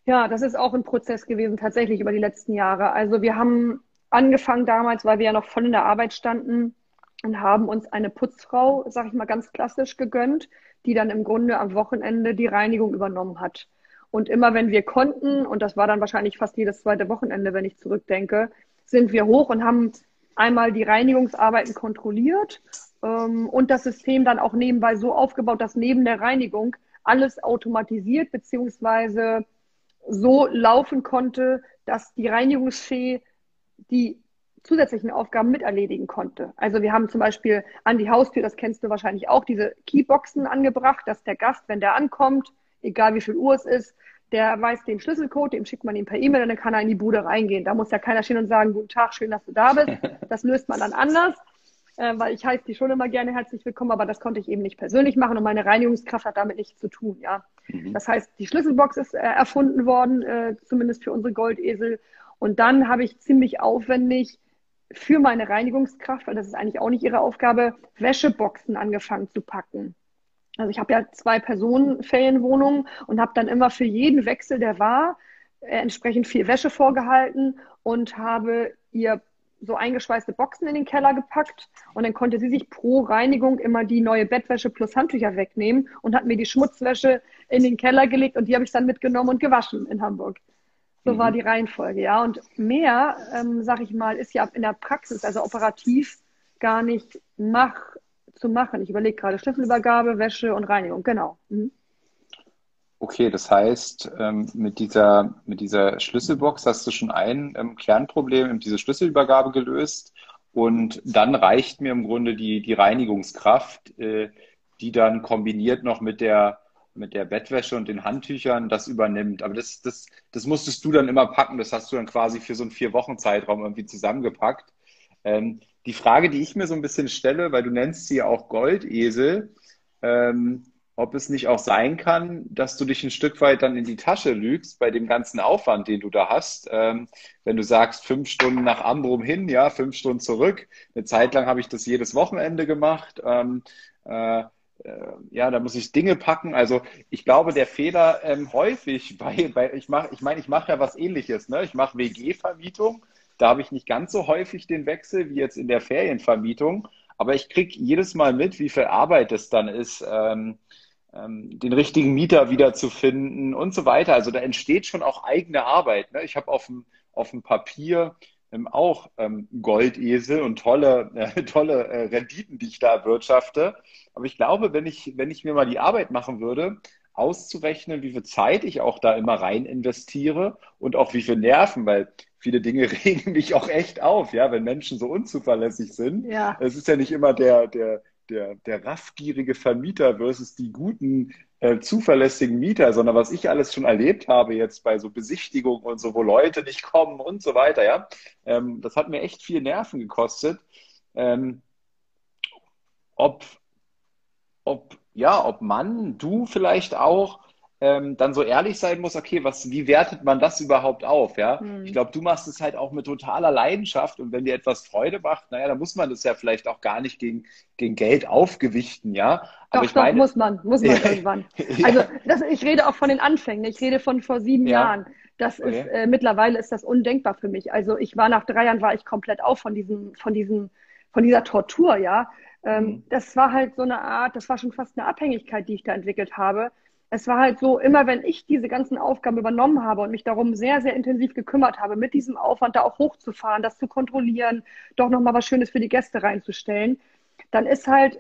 Ja, das ist auch ein Prozess gewesen, tatsächlich über die letzten Jahre. Also wir haben angefangen damals, weil wir ja noch voll in der Arbeit standen und haben uns eine Putzfrau, sag ich mal ganz klassisch, gegönnt, die dann im Grunde am Wochenende die Reinigung übernommen hat. Und immer wenn wir konnten, und das war dann wahrscheinlich fast jedes zweite Wochenende, wenn ich zurückdenke, sind wir hoch und haben einmal die Reinigungsarbeiten kontrolliert ähm, und das System dann auch nebenbei so aufgebaut, dass neben der Reinigung alles automatisiert beziehungsweise so laufen konnte, dass die Reinigungsfee die zusätzlichen Aufgaben miterledigen konnte. Also wir haben zum Beispiel an die Haustür, das kennst du wahrscheinlich auch, diese Keyboxen angebracht, dass der Gast, wenn der ankommt, egal wie viel Uhr es ist, der weiß den Schlüsselcode, dem schickt man ihn per E-Mail und dann kann er in die Bude reingehen. Da muss ja keiner stehen und sagen, guten Tag, schön, dass du da bist. <laughs> Das löst man dann anders, äh, weil ich heiße die schon immer gerne herzlich willkommen, aber das konnte ich eben nicht persönlich machen und meine Reinigungskraft hat damit nichts zu tun, ja. Mhm. Das heißt, die Schlüsselbox ist äh, erfunden worden, äh, zumindest für unsere Goldesel. Und dann habe ich ziemlich aufwendig für meine Reinigungskraft, weil das ist eigentlich auch nicht ihre Aufgabe, Wäscheboxen angefangen zu packen. Also ich habe ja zwei Personen Ferienwohnungen und habe dann immer für jeden Wechsel, der war, äh, entsprechend viel Wäsche vorgehalten und habe ihr so eingeschweißte Boxen in den Keller gepackt und dann konnte sie sich pro Reinigung immer die neue Bettwäsche plus Handtücher wegnehmen und hat mir die Schmutzwäsche in den Keller gelegt und die habe ich dann mitgenommen und gewaschen in Hamburg. So Mhm. war die Reihenfolge, ja. Und mehr, ähm, sag ich mal, ist ja in der Praxis, also operativ, gar nicht mach, zu machen. Ich überlege gerade Schlüsselübergabe, Wäsche und Reinigung, genau. Mhm. Okay, das heißt, ähm, mit dieser, mit dieser Schlüsselbox hast du schon ein ähm, Kernproblem, diese Schlüsselübergabe gelöst. Und dann reicht mir im Grunde die, die Reinigungskraft, äh, die dann kombiniert noch mit der, mit der Bettwäsche und den Handtüchern das übernimmt. Aber das, das, das musstest du dann immer packen. Das hast du dann quasi für so einen Vier-Wochen-Zeitraum irgendwie zusammengepackt. Ähm, die Frage, die ich mir so ein bisschen stelle, weil du nennst sie ja auch Goldesel, ähm, ob es nicht auch sein kann, dass du dich ein Stück weit dann in die Tasche lügst bei dem ganzen Aufwand, den du da hast. Ähm, wenn du sagst, fünf Stunden nach Ambrum hin, ja, fünf Stunden zurück. Eine Zeit lang habe ich das jedes Wochenende gemacht. Ähm, äh, äh, ja, da muss ich Dinge packen. Also ich glaube, der Fehler ähm, häufig bei, bei ich mache, ich meine, ich mache ja was ähnliches, ne? Ich mache WG-Vermietung. Da habe ich nicht ganz so häufig den Wechsel wie jetzt in der Ferienvermietung. Aber ich kriege jedes Mal mit, wie viel Arbeit es dann ist, ähm, ähm, den richtigen Mieter wiederzufinden und so weiter. Also da entsteht schon auch eigene Arbeit. Ne? Ich habe auf dem, auf dem Papier ähm, auch ähm, Goldesel und tolle, äh, <laughs> tolle äh, Renditen, die ich da erwirtschafte. Aber ich glaube, wenn ich, wenn ich mir mal die Arbeit machen würde, auszurechnen, wie viel Zeit ich auch da immer rein investiere und auch wie viel Nerven, weil viele Dinge <laughs> regen mich auch echt auf, ja, wenn Menschen so unzuverlässig sind. Ja. Es ist ja nicht immer der, der, der, der raffgierige Vermieter versus die guten, äh, zuverlässigen Mieter, sondern was ich alles schon erlebt habe jetzt bei so Besichtigungen und so, wo Leute nicht kommen und so weiter, ja. Ähm, das hat mir echt viel Nerven gekostet. Ähm, ob, ob, ja, ob Mann, du vielleicht auch ähm, dann so ehrlich sein muss, okay, was, wie wertet man das überhaupt auf, ja? Hm. Ich glaube, du machst es halt auch mit totaler Leidenschaft und wenn dir etwas Freude macht, naja, dann muss man das ja vielleicht auch gar nicht gegen, gegen Geld aufgewichten, ja? Aber Doch, ich doch, meine, muss man, muss man <laughs> Ja. irgendwann. <laughs> Also das, ich rede auch von den Anfängen. Ich rede von vor sieben Ja. Jahren. Das Okay. ist äh, mittlerweile ist das undenkbar für mich. Also ich war nach drei Jahren war ich komplett auf von diesem, von diesem, von dieser Tortur, ja. Ähm, mhm. Das war halt so eine Art, das war schon fast eine Abhängigkeit, die ich da entwickelt habe. Es war halt so, immer wenn ich diese ganzen Aufgaben übernommen habe und mich darum sehr, sehr intensiv gekümmert habe, mit diesem Aufwand da auch hochzufahren, das zu kontrollieren, doch nochmal was Schönes für die Gäste reinzustellen, dann ist halt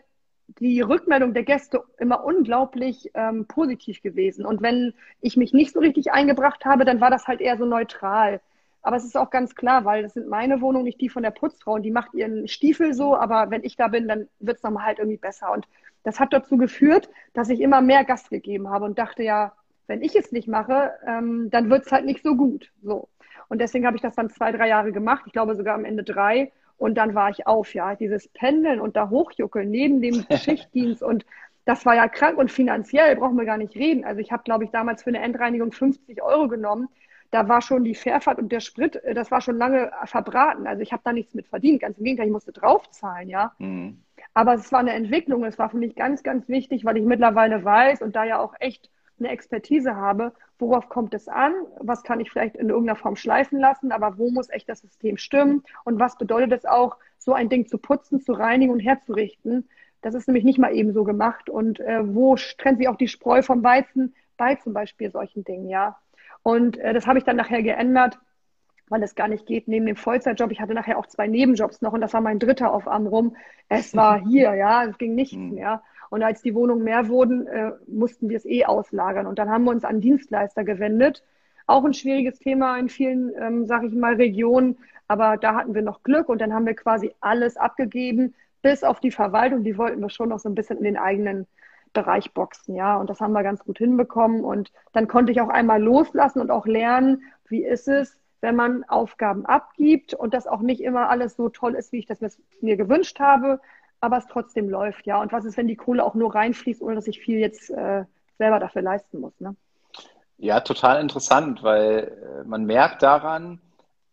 die Rückmeldung der Gäste immer unglaublich ähm, positiv gewesen. Und wenn ich mich nicht so richtig eingebracht habe, dann war das halt eher so neutral. Aber es ist auch ganz klar, weil das sind meine Wohnungen, nicht die von der Putzfrau. Und die macht ihren Stiefel so, aber wenn ich da bin, dann wird es nochmal halt irgendwie besser. Und das hat dazu geführt, dass ich immer mehr Gast gegeben habe und dachte ja, wenn ich es nicht mache, ähm, dann wird es halt nicht so gut. So. Und deswegen habe ich das dann zwei, drei Jahre gemacht. Ich glaube sogar am Ende drei. Und dann war ich auf, ja. Dieses Pendeln und da hochjuckeln neben dem <laughs> Schichtdienst und das war ja krank und finanziell brauchen wir gar nicht reden. Also ich habe, glaube ich, damals für eine Endreinigung 50 Euro genommen. Da war schon die Fährfahrt und der Sprit, äh, das war schon lange verbraten. Also ich habe da nichts mit verdient. Ganz im Gegenteil, ich musste draufzahlen, ja. Mhm. Aber es war eine Entwicklung. Es war für mich ganz, ganz wichtig, weil ich mittlerweile weiß und da ja auch echt eine Expertise habe, worauf kommt es an, was kann ich vielleicht in irgendeiner Form schleifen lassen, aber wo muss echt das System stimmen und was bedeutet es auch, so ein Ding zu putzen, zu reinigen und herzurichten. Das ist nämlich nicht mal eben so gemacht. Und äh, wo trennt sich auch die Spreu vom Weizen bei zum Beispiel solchen Dingen, ja. Und äh, das habe ich dann nachher geändert, weil es gar nicht geht neben dem Vollzeitjob. Ich hatte nachher auch zwei Nebenjobs noch und das war mein dritter auf Amrum. Es war <laughs> hier, ja, es ging nichts hm. mehr. Und als die Wohnungen mehr wurden, äh, mussten wir es eh auslagern. Und dann haben wir uns an Dienstleister gewendet. Auch ein schwieriges Thema in vielen, ähm, sage ich mal, Regionen. Aber da hatten wir noch Glück und dann haben wir quasi alles abgegeben, bis auf die Verwaltung. Die wollten wir schon noch so ein bisschen in den eigenen Bereich boxen, ja. Und das haben wir ganz gut hinbekommen. Und dann konnte ich auch einmal loslassen und auch lernen, wie ist es, wenn man Aufgaben abgibt und das auch nicht immer alles so toll ist, wie ich das mir gewünscht habe, aber es trotzdem läuft, ja. Und was ist, wenn die Kohle auch nur reinfließt, ohne dass ich viel jetzt äh, selber dafür leisten muss, ne? Ja, total interessant, weil äh, man merkt daran,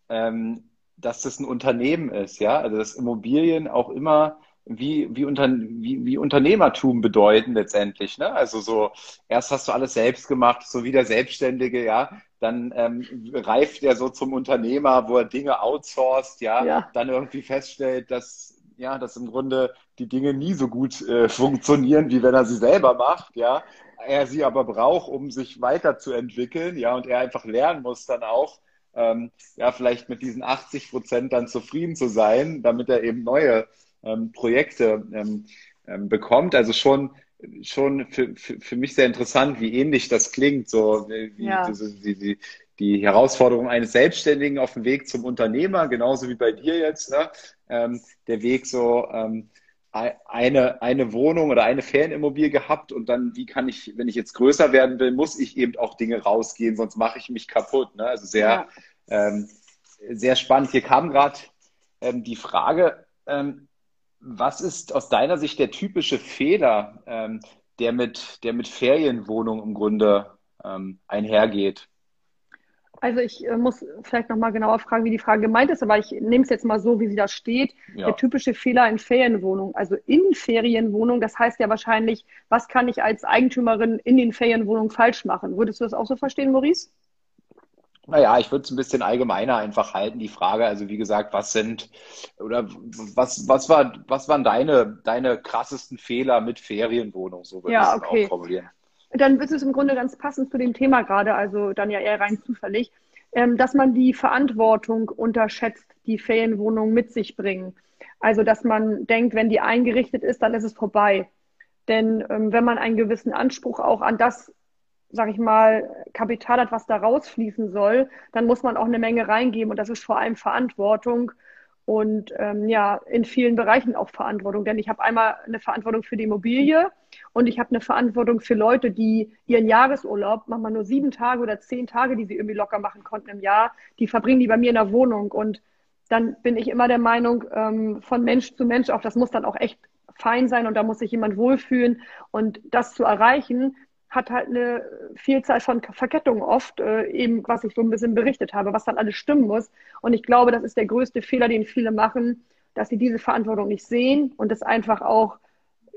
ähm, dass das ein Unternehmen ist, ja. Also dass Immobilien auch immer wie, wie, unter, wie, wie Unternehmertum bedeuten letztendlich. Ne? Also so, erst hast du alles selbst gemacht, so wie der Selbstständige, ja, dann ähm, reift er so zum Unternehmer, wo er Dinge outsourced, ja, ja. dann irgendwie feststellt, dass ja, dass im Grunde die Dinge nie so gut äh, funktionieren, wie wenn er sie selber macht, ja. Er sie aber braucht, um sich weiterzuentwickeln, ja, und er einfach lernen muss dann auch, ähm, ja, vielleicht mit diesen 80 Prozent dann zufrieden zu sein, damit er eben neue ähm, Projekte ähm, ähm, bekommt. Also schon, schon für, für, für mich sehr interessant, wie ähnlich das klingt, so wie, ja. die, die, die Herausforderung eines Selbstständigen auf dem Weg zum Unternehmer, genauso wie bei dir jetzt, ne? ähm, der Weg so ähm, eine, eine Wohnung oder eine Ferienimmobilie gehabt und dann, wie kann ich, wenn ich jetzt größer werden will, muss ich eben auch Dinge rausgehen, sonst mache ich mich kaputt. Ne? Also sehr, ja. ähm, sehr spannend. Hier kam gerade ähm, die Frage, ähm, was ist aus deiner Sicht der typische Fehler, ähm, der, mit, der mit Ferienwohnung im Grunde ähm, einhergeht? Also ich äh, muss vielleicht nochmal genauer fragen, wie die Frage gemeint ist, aber ich nehme es jetzt mal so, wie sie da steht. Ja. Der typische Fehler in Ferienwohnungen, also in Ferienwohnungen, das heißt ja wahrscheinlich, was kann ich als Eigentümerin in den Ferienwohnungen falsch machen? Würdest du das auch so verstehen, Maurice? Naja, ich würde es ein bisschen allgemeiner einfach halten, die Frage. Also wie gesagt, was sind oder was, was war, was waren deine, deine krassesten Fehler mit Ferienwohnungen? So würde ja, ich es okay. auch formulieren dann ist es im Grunde ganz passend zu dem Thema gerade, also dann ja eher rein zufällig, ähm, dass man die Verantwortung unterschätzt, die Ferienwohnungen mit sich bringen. Also dass man denkt, wenn die eingerichtet ist, dann ist es vorbei. Denn ähm, wenn man einen gewissen Anspruch auch an das, sag ich mal, Kapital hat, was da rausfließen soll, dann muss man auch eine Menge reingeben und das ist vor allem Verantwortung und ähm, ja, in vielen Bereichen auch Verantwortung. Denn ich habe einmal eine Verantwortung für die Immobilie und ich habe eine Verantwortung für Leute, die ihren Jahresurlaub, manchmal nur sieben Tage oder zehn Tage, die sie irgendwie locker machen konnten im Jahr, die verbringen die bei mir in der Wohnung. Und dann bin ich immer der Meinung, ähm, von Mensch zu Mensch, auch das muss dann auch echt fein sein und da muss sich jemand wohlfühlen. Und das zu erreichen, hat halt eine Vielzahl von Verkettungen oft, äh, eben was ich so ein bisschen berichtet habe, was dann alles stimmen muss. Und ich glaube, das ist der größte Fehler, den viele machen, dass sie diese Verantwortung nicht sehen und es einfach auch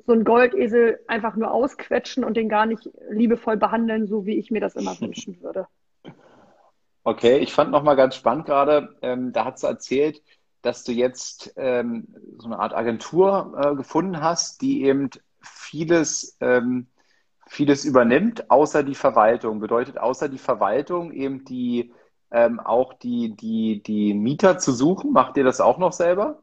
so ein Goldesel einfach nur ausquetschen und den gar nicht liebevoll behandeln, so wie ich mir das immer <laughs> wünschen würde. Okay, ich fand nochmal ganz spannend gerade, ähm, da hat sie erzählt, dass du jetzt ähm, so eine Art Agentur äh, gefunden hast, die eben vieles, ähm, vieles übernimmt, außer die Verwaltung. Bedeutet außer die Verwaltung eben die ähm, auch die, die, die Mieter zu suchen. Macht ihr das auch noch selber?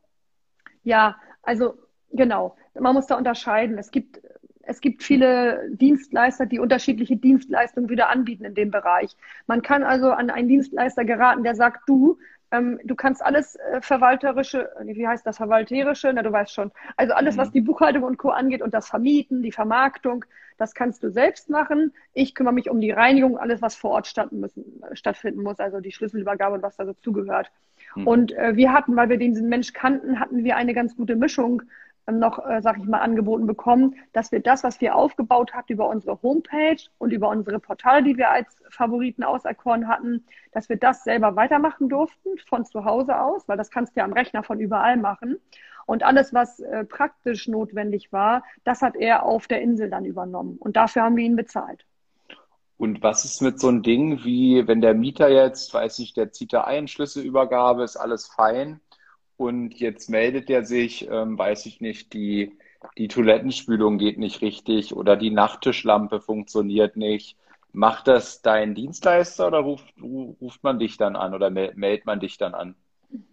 Ja, also genau. Man muss da unterscheiden. Es gibt es gibt viele Dienstleister, die unterschiedliche Dienstleistungen wieder anbieten in dem Bereich. Man kann also an einen Dienstleister geraten, der sagt, du, ähm, du kannst alles äh, verwalterische, wie heißt das, verwalterische, na du weißt schon, also alles, mhm. was die Buchhaltung und Co. angeht und das Vermieten, die Vermarktung, das kannst du selbst machen. Ich kümmere mich um die Reinigung, alles, was vor Ort müssen, äh, stattfinden muss, also die Schlüsselübergabe und was da so zugehört. Mhm. Und äh, wir hatten, weil wir diesen Mensch kannten, hatten wir eine ganz gute Mischung noch, äh, sag ich mal, angeboten bekommen, dass wir das, was wir aufgebaut hatten über unsere Homepage und über unsere Portale, die wir als Favoriten auserkoren hatten, dass wir das selber weitermachen durften von zu Hause aus, weil das kannst du ja am Rechner von überall machen. Und alles, was äh, praktisch notwendig war, das hat er auf der Insel dann übernommen. Und dafür haben wir ihn bezahlt. Und was ist mit so einem Ding wie, wenn der Mieter jetzt, weiß ich, der zieht da ein, Schlüsselübergabe, ist alles fein und jetzt meldet er sich, ähm, weiß ich nicht, die, die Toilettenspülung geht nicht richtig oder die Nachttischlampe funktioniert nicht. Macht das dein Dienstleister oder ruft, ruft man dich dann an oder meldet man dich dann an?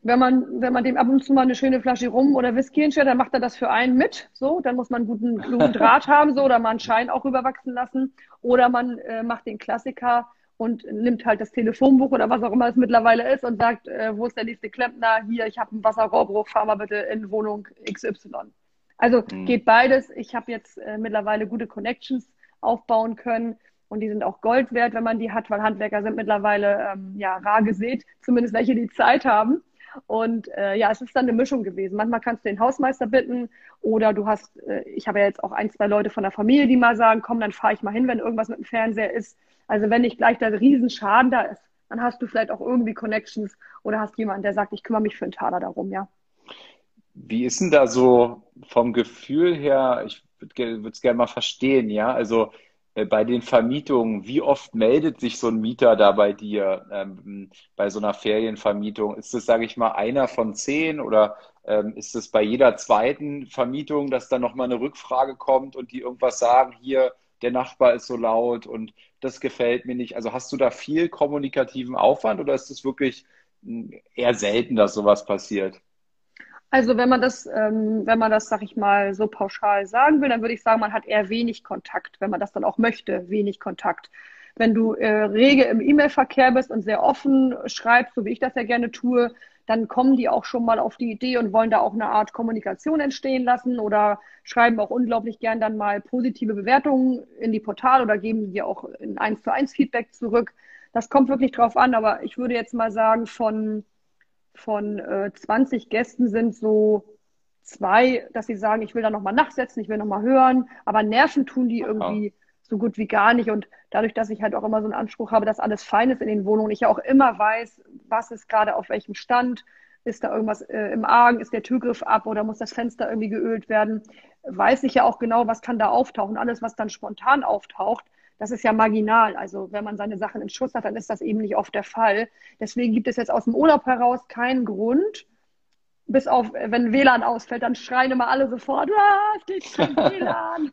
Wenn man, wenn man dem ab und zu mal eine schöne Flasche Rum oder Whisky hinstellt, dann macht er das für einen mit. So, dann muss man einen guten, guten <laughs> Draht haben, so, oder mal einen Schein auch rüberwachsen lassen. Oder man äh, macht den Klassiker, und nimmt halt das Telefonbuch oder was auch immer es mittlerweile ist und sagt, äh, wo ist der nächste Klempner? Hier, ich habe einen Wasserrohrbruch, fahr mal bitte in Wohnung XY. Also mhm. geht beides. Ich habe jetzt äh, mittlerweile gute Connections aufbauen können und die sind auch Gold wert, wenn man die hat, weil Handwerker sind mittlerweile ähm, ja rar gesät, zumindest welche die Zeit haben. Und äh, ja, es ist dann eine Mischung gewesen. Manchmal kannst du den Hausmeister bitten oder du hast, äh, ich habe ja jetzt auch ein, zwei Leute von der Familie, die mal sagen, komm, dann fahre ich mal hin, wenn irgendwas mit dem Fernseher ist. Also wenn nicht gleich der Riesenschaden da ist, dann hast du vielleicht auch irgendwie Connections oder hast jemanden, der sagt, ich kümmere mich für einen Taler darum, ja. Wie ist denn da so vom Gefühl her, ich würde es gerne mal verstehen, ja, also äh, bei den Vermietungen, wie oft meldet sich so ein Mieter da bei dir ähm, bei so einer Ferienvermietung? Ist das, sage ich mal, einer von zehn oder ähm, ist es bei jeder zweiten Vermietung, dass dann nochmal eine Rückfrage kommt und die irgendwas sagen, hier, der Nachbar ist so laut und das gefällt mir nicht. Also hast du da viel kommunikativen Aufwand oder ist es wirklich hm, eher selten, dass sowas passiert? Also wenn man das, ähm, wenn man das, sag ich mal, so pauschal sagen will, dann würde ich sagen, man hat eher wenig Kontakt, wenn man das dann auch möchte, wenig Kontakt. Wenn du äh, rege im E-Mail-Verkehr bist und sehr offen schreibst, so wie ich das ja gerne tue, dann kommen die auch schon mal auf die Idee und wollen da auch eine Art Kommunikation entstehen lassen oder schreiben auch unglaublich gern dann mal positive Bewertungen in die Portale oder geben dir auch in eins zu eins Feedback zurück. Das kommt wirklich drauf an, aber ich würde jetzt mal sagen, von, von äh, 20 Gästen sind so zwei, dass sie sagen, ich will da nochmal nachsetzen, ich will nochmal hören, aber Nerven tun die irgendwie so gut wie gar nicht. Und dadurch, dass ich halt auch immer so einen Anspruch habe, dass alles fein ist in den Wohnungen, ich ja auch immer weiß, was ist gerade auf welchem Stand, ist da irgendwas äh, im Argen, ist der Türgriff ab oder muss das Fenster irgendwie geölt werden, weiß ich ja auch genau, was kann da auftauchen. Alles, was dann spontan auftaucht, das ist ja marginal. Also wenn man seine Sachen in Schuss hat, dann ist das eben nicht oft der Fall. Deswegen gibt es jetzt aus dem Urlaub heraus keinen Grund, bis auf, wenn WLAN ausfällt, dann schreien immer alle sofort, ah, es geht kein <laughs> WLAN.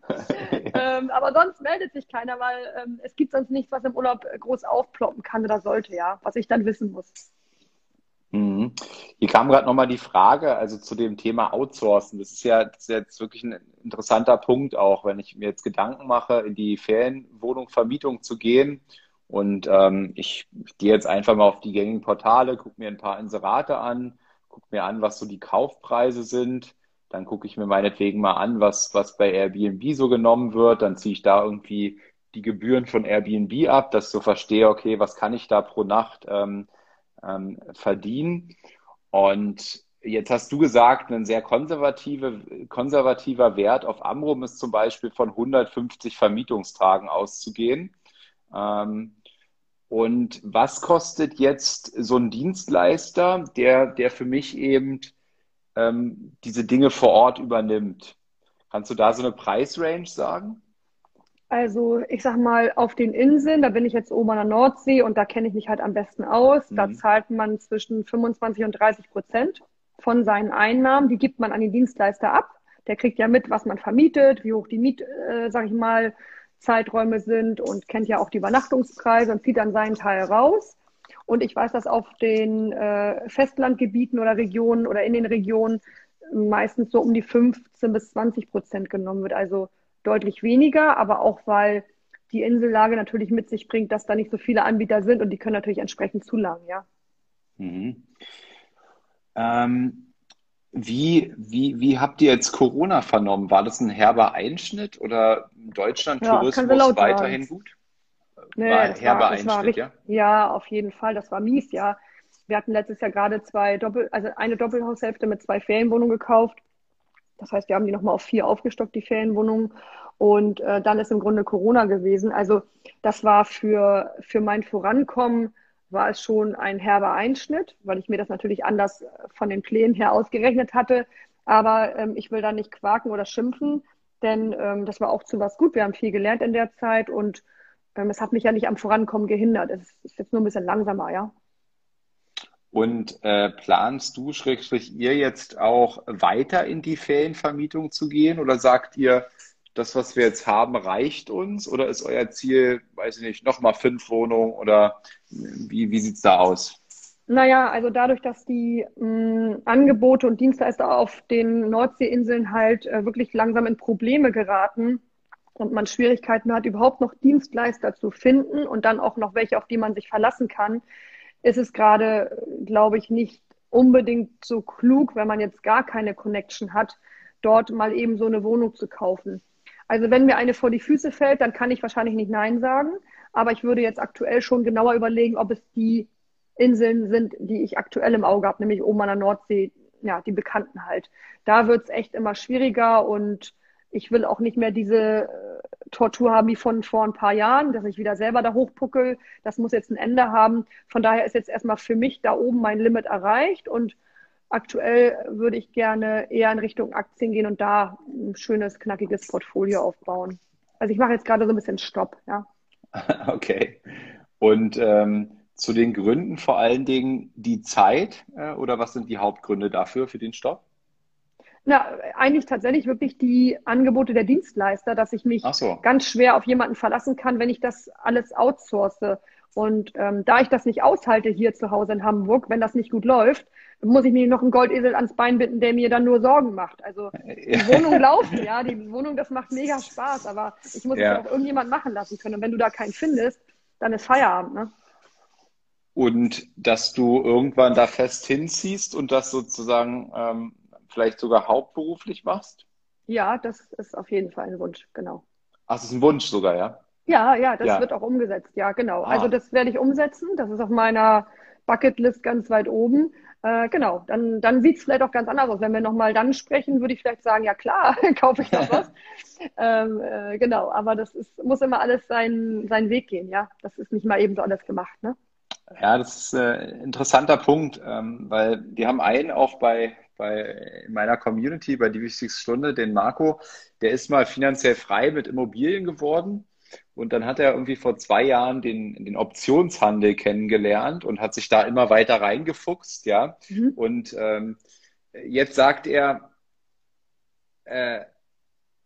ähm, aber sonst meldet sich keiner, weil ähm, es gibt sonst nichts, was im Urlaub groß aufploppen kann oder sollte, ja, was ich dann wissen muss. Mhm. Hier kam gerade nochmal die Frage, also zu dem Thema Outsourcen. Das ist ja das ist jetzt wirklich ein interessanter Punkt auch, wenn ich mir jetzt Gedanken mache, in die Ferienwohnung Vermietung zu gehen. Und ähm, ich, ich gehe jetzt einfach mal auf die gängigen Portale, gucke mir ein paar Inserate an, gucke mir an, was so die Kaufpreise sind. Dann gucke ich mir meinetwegen mal an, was, was bei Airbnb so genommen wird. Dann ziehe ich da irgendwie die Gebühren von Airbnb ab, dass ich so verstehe, okay, was kann ich da pro Nacht ähm, ähm, verdienen. Und jetzt hast du gesagt, ein sehr konservative, konservativer Wert auf Amrum ist zum Beispiel von 150 Vermietungstagen auszugehen. Ähm, und was kostet jetzt so ein Dienstleister, der, der für mich eben ähm, diese Dinge vor Ort übernimmt? Kannst du da so eine Preisrange sagen? Also ich sag mal, auf den Inseln, da bin ich jetzt oben an der Nordsee und da kenne ich mich halt am besten aus. Mhm. Da zahlt man zwischen 25 und 30 Prozent von seinen Einnahmen, die gibt man an den Dienstleister ab. Der kriegt ja mit, was man vermietet, wie hoch die Miet, äh, sag ich mal, Zeiträume sind und kennt ja auch die Übernachtungspreise und zieht dann seinen Teil raus. Und ich weiß, dass auf den äh, Festlandgebieten oder Regionen oder in den Regionen meistens so um die 15 bis 20 Prozent genommen wird. Also deutlich weniger, aber auch weil die Insellage natürlich mit sich bringt, dass da nicht so viele Anbieter sind und die können natürlich entsprechend zulangen, ja. Mhm. Ähm, wie, wie, wie habt ihr jetzt Corona vernommen? War das ein herber Einschnitt oder Deutschland ja, Tourismus weiterhin sagen. gut? Nee, war ein herber war, Einschnitt, richtig, ja? Ja, auf jeden Fall. Das war mies, ja. Wir hatten letztes Jahr gerade zwei Doppel, also eine Doppelhaushälfte mit zwei Ferienwohnungen gekauft. Das heißt, wir haben die nochmal auf vier aufgestockt, die Ferienwohnungen. Und äh, dann ist im Grunde Corona gewesen. Also das war für, für mein Vorankommen war es schon ein herber Einschnitt, weil ich mir das natürlich anders von den Plänen her ausgerechnet hatte. Aber ähm, ich will da nicht quaken oder schimpfen, denn ähm, das war auch zu was gut. Wir haben viel gelernt in der Zeit und ähm, es hat mich ja nicht am Vorankommen gehindert. Es ist jetzt nur ein bisschen langsamer, ja. Und äh, planst du, schrägstrich ihr jetzt auch weiter in die Ferienvermietung zu gehen oder sagt ihr, das, was wir jetzt haben, reicht uns? Oder ist euer Ziel, weiß ich nicht, nochmal fünf Wohnungen oder wie, wie sieht es da aus? Naja, also dadurch, dass die mh, Angebote und Dienstleister auf den Nordseeinseln halt äh, wirklich langsam in Probleme geraten und man Schwierigkeiten hat, überhaupt noch Dienstleister zu finden und dann auch noch welche, auf die man sich verlassen kann, ist es gerade, glaube ich, nicht unbedingt so klug, wenn man jetzt gar keine Connection hat, dort mal eben so eine Wohnung zu kaufen. Also wenn mir eine vor die Füße fällt, dann kann ich wahrscheinlich nicht Nein sagen. Aber ich würde jetzt aktuell schon genauer überlegen, ob es die Inseln sind, die ich aktuell im Auge habe, nämlich oben an der Nordsee, ja, die bekannten halt. Da wird es echt immer schwieriger und ich will auch nicht mehr diese äh, Tortur haben wie von vor ein paar Jahren, dass ich wieder selber da hochpuckel. Das muss jetzt ein Ende haben. Von daher ist jetzt erstmal für mich da oben mein Limit erreicht und Aktuell würde ich gerne eher in Richtung Aktien gehen und da ein schönes, knackiges Portfolio aufbauen. Also ich mache jetzt gerade so ein bisschen Stopp, ja. <laughs> Okay. Und ähm, zu den Gründen vor allen Dingen die Zeit äh, oder was sind die Hauptgründe dafür für den Stopp? Na, eigentlich tatsächlich wirklich die Angebote der Dienstleister, dass ich mich so. ganz schwer auf jemanden verlassen kann, wenn ich das alles outsource. Und ähm, da ich das nicht aushalte hier zu Hause in Hamburg, wenn das nicht gut läuft, muss ich mir noch einen Goldesel ans Bein binden, der mir dann nur Sorgen macht. Also <laughs> die Wohnung laufen, ja, die Wohnung, das macht mega Spaß, aber ich muss ja. es auch irgendjemand machen lassen können. Und wenn du da keinen findest, dann ist Feierabend, ne? Und dass du irgendwann da fest hinziehst und das sozusagen ähm, vielleicht sogar hauptberuflich machst? Ja, das ist auf jeden Fall ein Wunsch, genau. Ach, das ist ein Wunsch sogar, ja? Ja, ja, das ja. wird auch umgesetzt, ja, genau. Ah. Also das werde ich umsetzen. Das ist auf meiner Bucketlist ganz weit oben. Äh, genau, dann, dann sieht es vielleicht auch ganz anders aus. Wenn wir nochmal dann sprechen, würde ich vielleicht sagen, ja klar, <laughs> kaufe ich noch was. <laughs> ähm, äh, genau, aber das ist, muss immer alles seinen, seinen Weg gehen, ja. Das ist nicht mal eben so alles gemacht, ne? Ja, das ist äh, ein interessanter Punkt, ähm, weil wir haben einen auch bei, bei in meiner Community, bei die wichtigste Stunde, den Marco, der ist mal finanziell frei mit Immobilien geworden und dann hat er irgendwie vor zwei Jahren den, den Optionshandel kennengelernt und hat sich da immer weiter reingefuchst, ja. Mhm. Und ähm, jetzt sagt er, äh,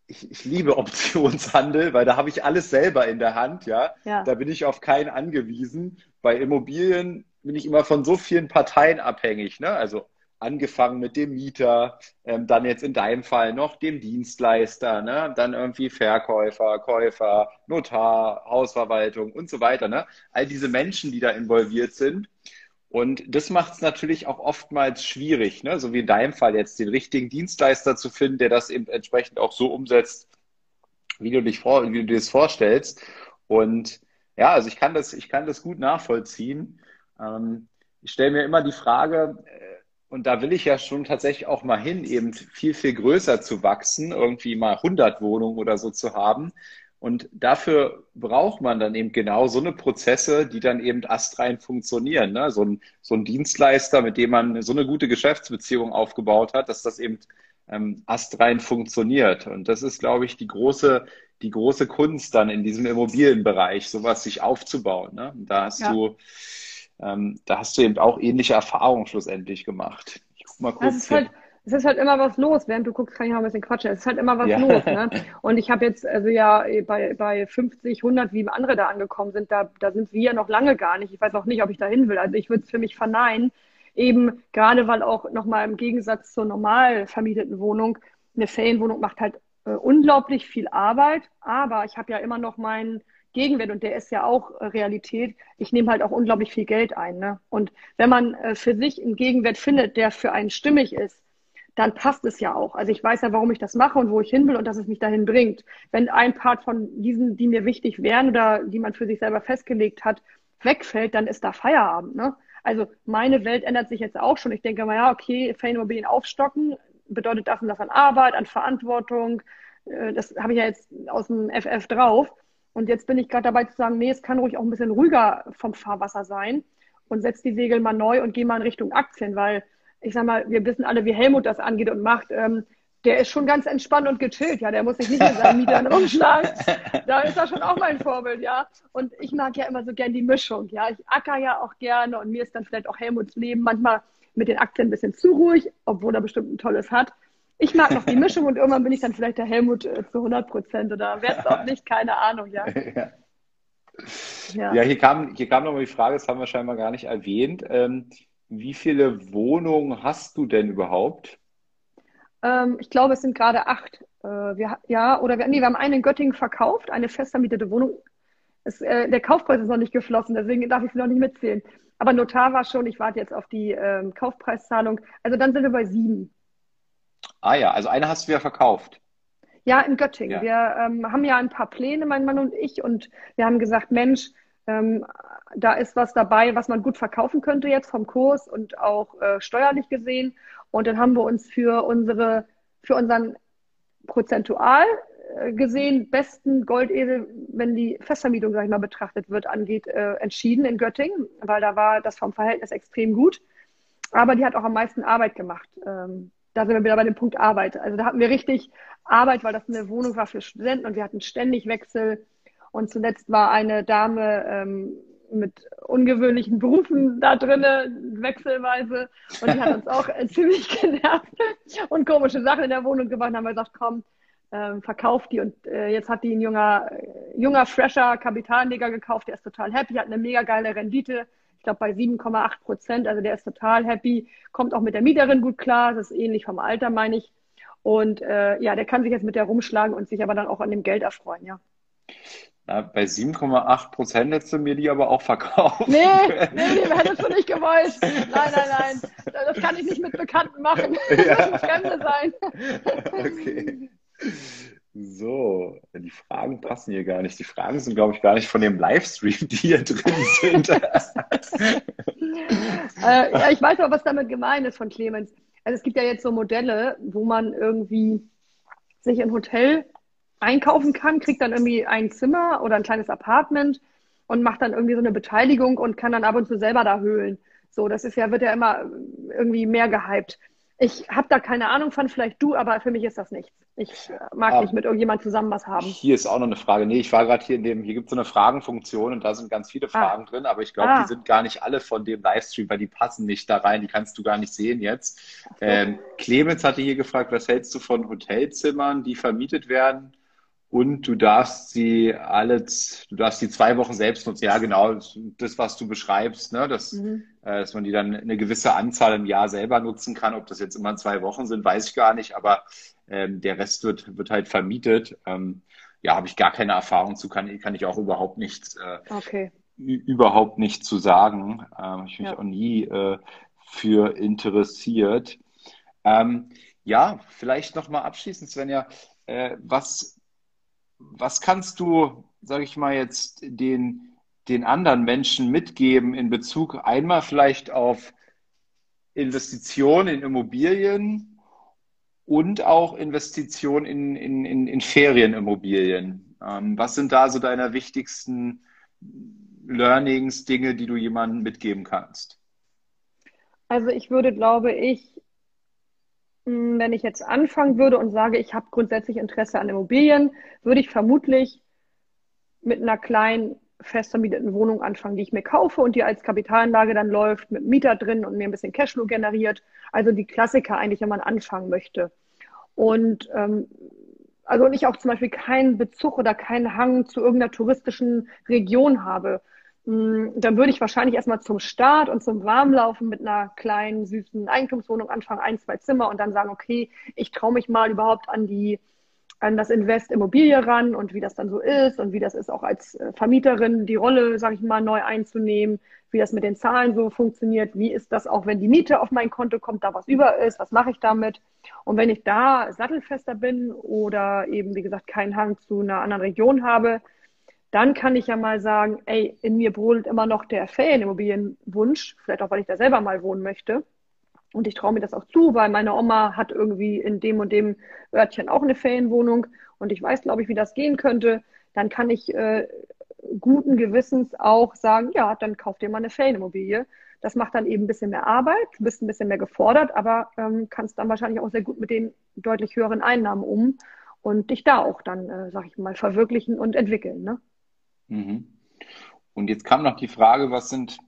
ich, ich liebe Optionshandel, weil da habe ich alles selber in der Hand, ja? ja. Da bin ich auf keinen angewiesen. Bei Immobilien bin ich immer von so vielen Parteien abhängig, ne? Also angefangen mit dem Mieter, ähm, dann jetzt in deinem Fall noch dem Dienstleister, ne? dann irgendwie Verkäufer, Käufer, Notar, Hausverwaltung und so weiter. Ne? All diese Menschen, die da involviert sind. Und das macht es natürlich auch oftmals schwierig, ne? so wie in deinem Fall jetzt, den richtigen Dienstleister zu finden, der das eben entsprechend auch so umsetzt, wie du dich vor, wie du dir das vorstellst. Und ja, also ich kann das, ich kann das gut nachvollziehen. Ähm, ich stelle mir immer die Frage, und da will ich ja schon tatsächlich auch mal hin, eben viel, viel größer zu wachsen, irgendwie mal 100 Wohnungen oder so zu haben. Und dafür braucht man dann eben genau so eine Prozesse, die dann eben astrein funktionieren. Ne? So, ein, so ein Dienstleister, mit dem man so eine gute Geschäftsbeziehung aufgebaut hat, dass das eben ähm, astrein funktioniert. Und das ist, glaube ich, die große, die große Kunst dann in diesem Immobilienbereich, sowas sich aufzubauen. Ne? Und da hast ja. du ähm, da hast du eben auch ähnliche Erfahrungen schlussendlich gemacht. mal kurz. Es ist, halt, es ist halt immer was los. Während du guckst, kann ich noch ein bisschen quatschen. Es ist halt immer was ja. los. Ne? <laughs> Und ich habe jetzt, also ja, bei, bei 50, 100, wie andere da angekommen sind, da, da sind wir noch lange gar nicht. Ich weiß auch nicht, ob ich da hin will. Also ich würde es für mich verneinen. Eben gerade, weil auch nochmal im Gegensatz zur normal vermieteten Wohnung, eine Ferienwohnung macht halt äh, unglaublich viel Arbeit. Aber ich habe ja immer noch meinen Gegenwert und der ist ja auch äh, Realität. Ich nehme halt auch unglaublich viel Geld ein. Ne? Und wenn man äh, für sich einen Gegenwert findet, der für einen stimmig ist, dann passt es ja auch. Also ich weiß ja, warum ich das mache und wo ich hin will und dass es mich dahin bringt. Wenn ein Part von diesen, die mir wichtig wären oder die man für sich selber festgelegt hat, wegfällt, dann ist da Feierabend. Ne? Also meine Welt ändert sich jetzt auch schon. Ich denke mal, ja, okay, Ferienimmobilien aufstocken bedeutet das und das an Arbeit, an Verantwortung. Äh, das habe ich ja jetzt aus dem FF drauf. Und jetzt bin ich gerade dabei zu sagen, nee, es kann ruhig auch ein bisschen ruhiger vom Fahrwasser sein und setz die Segel mal neu und geh mal in Richtung Aktien, weil ich sag mal, wir wissen alle, wie Helmut das angeht und macht. Ähm, der ist schon ganz entspannt und gechillt, ja. Der muss sich nicht mit seinen Mietern <laughs> rumschlagen. Da ist er schon auch mein Vorbild, ja. Und ich mag ja immer so gern die Mischung, ja. Ich acker ja auch gerne und mir ist dann vielleicht auch Helmuts Leben manchmal mit den Aktien ein bisschen zu ruhig, obwohl er bestimmt ein tolles hat ich mag noch die Mischung und irgendwann bin ich dann vielleicht der Helmut äh, zu 100 Prozent oder werde <laughs> es auch nicht, keine Ahnung, ja. ja. Ja. ja, hier kam, hier kam nochmal die Frage, das haben wir scheinbar gar nicht erwähnt. Ähm, wie viele Wohnungen hast du denn überhaupt? Ähm, ich glaube, es sind gerade acht. Äh, wir, ja, oder wir, nee, wir haben eine in Göttingen verkauft, eine festvermietete Wohnung. Es, äh, der Kaufpreis ist noch nicht geflossen, deswegen darf ich sie noch nicht mitzählen. Aber Notar war schon, ich warte jetzt auf die ähm, Kaufpreiszahlung. Also dann sind wir bei sieben. Ah ja, also eine hast du ja verkauft. Ja, in Göttingen. Ja. Wir ähm, haben ja ein paar Pläne, mein Mann und ich, und wir haben gesagt, Mensch, ähm, da ist was dabei, was man gut verkaufen könnte jetzt vom Kurs und auch äh, steuerlich gesehen. Und dann haben wir uns für unsere, für unseren prozentual äh, gesehen besten Goldesel, wenn die Festvermietung, sag ich mal, betrachtet wird, angeht, äh, entschieden in Göttingen, weil da war das vom Verhältnis extrem gut. Aber die hat auch am meisten Arbeit gemacht. Ähm, da sind wir wieder bei dem Punkt Arbeit. Also da hatten wir richtig Arbeit, weil das eine Wohnung war für Studenten und wir hatten ständig Wechsel. Und zuletzt war eine Dame ähm, mit ungewöhnlichen Berufen da drinnen, wechselweise. Und die hat uns auch äh, ziemlich <laughs> genervt und komische Sachen in der Wohnung gemacht. Dann haben wir gesagt, komm, ähm, verkauft die. Und äh, jetzt hat die ein junger, äh, junger, fresher Kapitalleger gekauft. Der ist total happy, hat eine mega geile Rendite ich glaube bei 7,8 Prozent. Also der ist total happy, kommt auch mit der Mieterin gut klar. Das ist ähnlich vom Alter, meine ich. Und äh, ja, der kann sich jetzt mit der rumschlagen und sich aber dann auch an dem Geld erfreuen, ja. Na, bei 7,8 Prozent hättest du mir die aber auch verkauft. Nee, nee, <laughs> nee, hättest du nicht gewollt. Nein, nein, nein. Das kann ich nicht mit Bekannten machen. Das ja. müssen Fremde sein. Okay. So, die Fragen passen hier gar nicht. Die Fragen sind, glaube ich, gar nicht von dem Livestream, die hier drin sind. <laughs> <laughs> äh, ja, ich weiß auch, was damit gemeint ist von Clemens. Also es gibt ja jetzt so Modelle, wo man irgendwie sich ein Hotel einkaufen kann, kriegt dann irgendwie ein Zimmer oder ein kleines Apartment und macht dann irgendwie so eine Beteiligung und kann dann ab und zu selber da höhlen. So, das ist ja, wird ja immer irgendwie mehr gehypt. Ich habe da keine Ahnung von, vielleicht du, aber für mich ist das nichts. Ich äh, mag ah, nicht mit irgendjemand zusammen was haben. Hier ist auch noch eine Frage. Nee, ich war gerade hier in dem, hier gibt es so eine Fragenfunktion und da sind ganz viele ah. Fragen ah. drin, aber ich glaube, ah. die sind gar nicht alle von dem Livestream, weil die passen nicht da rein, die kannst du gar nicht sehen jetzt. So. Ähm, Clemens hatte hier gefragt, was hältst du von Hotelzimmern, die vermietet werden? Und du darfst sie alle, du darfst die zwei Wochen selbst nutzen. Ja, genau, das, was du beschreibst, ne? dass, mhm. äh, dass man die dann eine gewisse Anzahl im Jahr selber nutzen kann. Ob das jetzt immer zwei Wochen sind, weiß ich gar nicht, aber ähm, der Rest wird, wird halt vermietet. Ähm, ja, habe ich gar keine Erfahrung zu, kann, kann ich auch überhaupt nichts, äh, okay. überhaupt nicht zu sagen. Ähm, ich mich ja. auch nie äh, für interessiert. Ähm, ja, vielleicht nochmal abschließend, Svenja, äh, was was kannst du, sage ich mal jetzt, den, den anderen Menschen mitgeben in Bezug einmal vielleicht auf Investitionen in Immobilien und auch Investitionen in, in, in, in Ferienimmobilien? Ähm, was sind da so deine wichtigsten Learnings, Dinge, die du jemandem mitgeben kannst? Also ich würde, glaube ich, wenn ich jetzt anfangen würde und sage, ich habe grundsätzlich Interesse an Immobilien, würde ich vermutlich mit einer kleinen fest vermieteten Wohnung anfangen, die ich mir kaufe und die als Kapitalanlage dann läuft, mit Mieter drin und mir ein bisschen Cashflow generiert. Also die Klassiker eigentlich, wenn man anfangen möchte. Und ähm, also und ich auch zum Beispiel keinen Bezug oder keinen Hang zu irgendeiner touristischen Region habe. Hm, dann würde ich wahrscheinlich erstmal zum Start und zum Warmlaufen mit einer kleinen, süßen Eigentumswohnung anfangen, ein, zwei Zimmer und dann sagen, okay, ich traue mich mal überhaupt an die an das Invest Immobilie ran und wie das dann so ist und wie das ist auch als äh, Vermieterin die Rolle, sage ich mal, neu einzunehmen, wie das mit den Zahlen so funktioniert, wie ist das auch, wenn die Miete auf mein Konto kommt, da was über ist, was mache ich damit? Und wenn ich da sattelfester bin oder eben, wie gesagt, keinen Hang zu einer anderen Region habe, dann kann ich ja mal sagen, ey, in mir brodelt immer noch der Ferienimmobilienwunsch, vielleicht auch, weil ich da selber mal wohnen möchte. Und ich traue mir das auch zu, weil meine Oma hat irgendwie in dem und dem Örtchen auch eine Ferienwohnung und ich weiß, glaube ich, wie das gehen könnte. Dann kann ich äh, guten Gewissens auch sagen, ja, dann kauf dir mal eine Ferienimmobilie. Das macht dann eben ein bisschen mehr Arbeit, du bist ein bisschen mehr gefordert, aber ähm, kannst dann wahrscheinlich auch sehr gut mit den deutlich höheren Einnahmen um und dich da auch dann, äh, sag ich mal, verwirklichen und entwickeln. Ne? Mhm. Und jetzt kam noch die Frage, was sind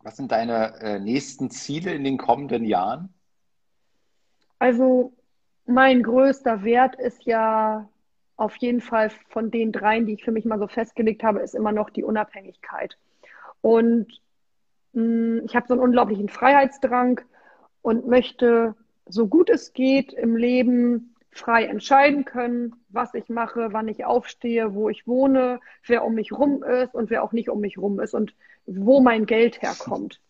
was sind deine äh, nächsten Ziele in den kommenden Jahren? Also mein größter Wert ist ja auf jeden Fall von den dreien, die ich für mich mal so festgelegt habe, ist immer noch die Unabhängigkeit. Und mh, hm, ich habe so einen unglaublichen Freiheitsdrang und möchte, so gut es geht, im Leben frei entscheiden können, was ich mache, wann ich aufstehe, wo ich wohne, wer um mich rum ist und wer auch nicht um mich rum ist und wo mein Geld herkommt.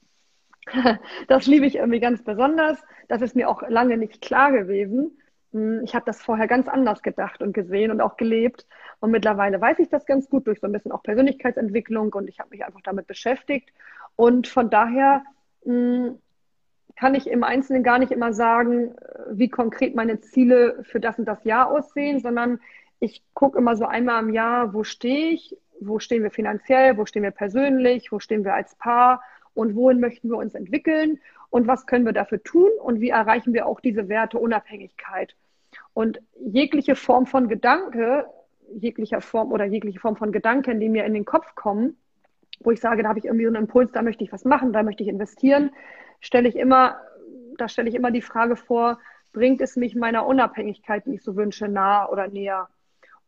<laughs> Das liebe ich irgendwie ganz besonders. Das ist mir auch lange nicht klar gewesen. Hm, ich habe das vorher ganz anders gedacht und gesehen und auch gelebt. Und mittlerweile weiß ich das ganz gut durch so ein bisschen auch Persönlichkeitsentwicklung und ich habe mich einfach damit beschäftigt. Und von daher hm, kann ich im Einzelnen gar nicht immer sagen, wie konkret meine Ziele für das und das Jahr aussehen, sondern ich gucke immer so einmal im Jahr, wo stehe ich, wo stehen wir finanziell, wo stehen wir persönlich, wo stehen wir als Paar und wohin möchten wir uns entwickeln und was können wir dafür tun und wie erreichen wir auch diese Werte Unabhängigkeit. Und jegliche Form von Gedanke, jeglicher Form oder jegliche Form von Gedanken, die mir in den Kopf kommen, wo ich sage, da habe ich irgendwie so einen Impuls, da möchte ich was machen, da möchte ich investieren, stelle ich immer, da stelle ich immer die Frage vor, bringt es mich meiner Unabhängigkeit, die ich so wünsche, nahe oder näher?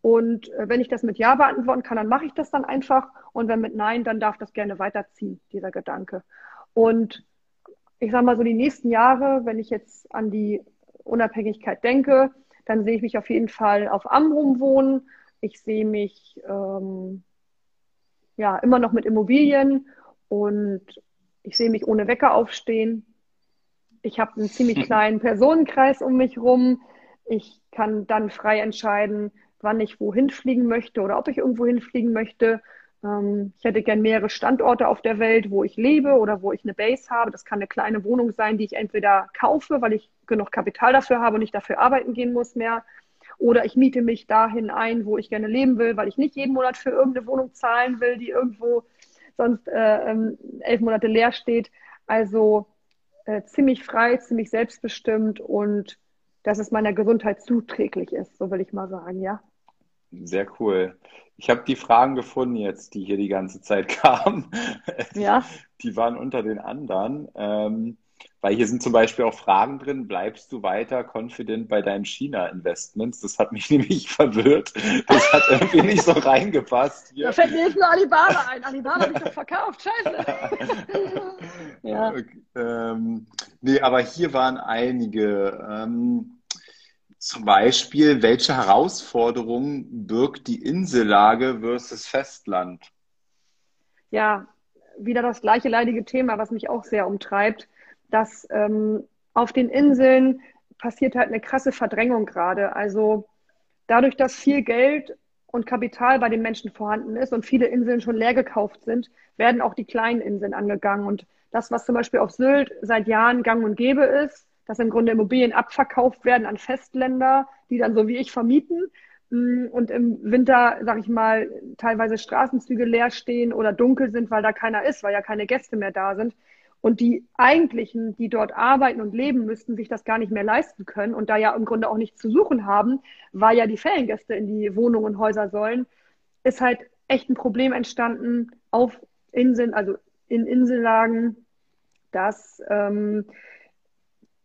Und äh, wenn ich das mit Ja beantworten kann, dann mache ich das dann einfach. Und wenn mit Nein, dann darf das gerne weiterziehen, dieser Gedanke. Und ich sage mal so, die nächsten Jahre, wenn ich jetzt an die Unabhängigkeit denke, dann sehe ich mich auf jeden Fall auf Amrum wohnen. Ich sehe mich ähm, ja immer noch mit Immobilien und ich sehe mich ohne Wecker aufstehen. Ich habe einen ziemlich <laughs> kleinen Personenkreis um mich rum. Ich kann dann frei entscheiden, wann ich wohin fliegen möchte oder ob ich irgendwo hinfliegen möchte. Ähm, ich hätte gern mehrere Standorte auf der Welt, wo ich lebe oder wo ich eine Base habe. Das kann eine kleine Wohnung sein, die ich entweder kaufe, weil ich genug Kapital dafür habe und nicht dafür arbeiten gehen muss mehr. Oder ich miete mich dahin ein, wo ich gerne leben will, weil ich nicht jeden Monat für irgendeine Wohnung zahlen will, die irgendwo sonst äh, ähm, elf Monate leer steht. Also äh, ziemlich frei, ziemlich selbstbestimmt und dass es meiner Gesundheit zuträglich ist, so will ich mal sagen, ja. Sehr cool. Ich habe die Fragen gefunden jetzt, die hier die ganze Zeit <laughs> kamen. Ja. Die waren unter den anderen. Ähm, weil hier sind zum Beispiel auch Fragen drin, bleibst du weiter confident bei deinen China-Investments? Das hat mich <laughs> nämlich verwirrt. Das hat irgendwie nicht so reingepasst. Hier. Da fällt mir jetzt nur Alibaba ein. Alibaba habe ich doch verkauft, scheiße. <laughs> ja. Ähm, nee, aber hier waren einige. Ähm, zum Beispiel, welche Herausforderungen birgt die Insellage versus Festland? Ja, wieder das gleiche leidige Thema, was mich auch sehr umtreibt dass ähm, auf den Inseln passiert halt eine krasse Verdrängung gerade. Also dadurch, dass viel Geld und Kapital bei den Menschen vorhanden ist und viele Inseln schon leer gekauft sind, werden auch die kleinen Inseln angegangen. Und das, was zum Beispiel auf Sylt seit Jahren gang und gäbe ist, dass im Grunde Immobilien abverkauft werden an Festländer, die dann so wie ich vermieten mm, und im Winter, sag ich mal, teilweise Straßenzüge leer stehen oder dunkel sind, weil da keiner ist, weil ja keine Gäste mehr da sind. Und die eigentlichen, die dort arbeiten und leben, müssten sich das gar nicht mehr leisten können und da ja im Grunde auch nichts zu suchen haben, weil ja die Feriengäste in die Wohnungen und Häuser sollen, ist halt echt ein Problem entstanden auf Inseln, also in Insellagen, dass ähm,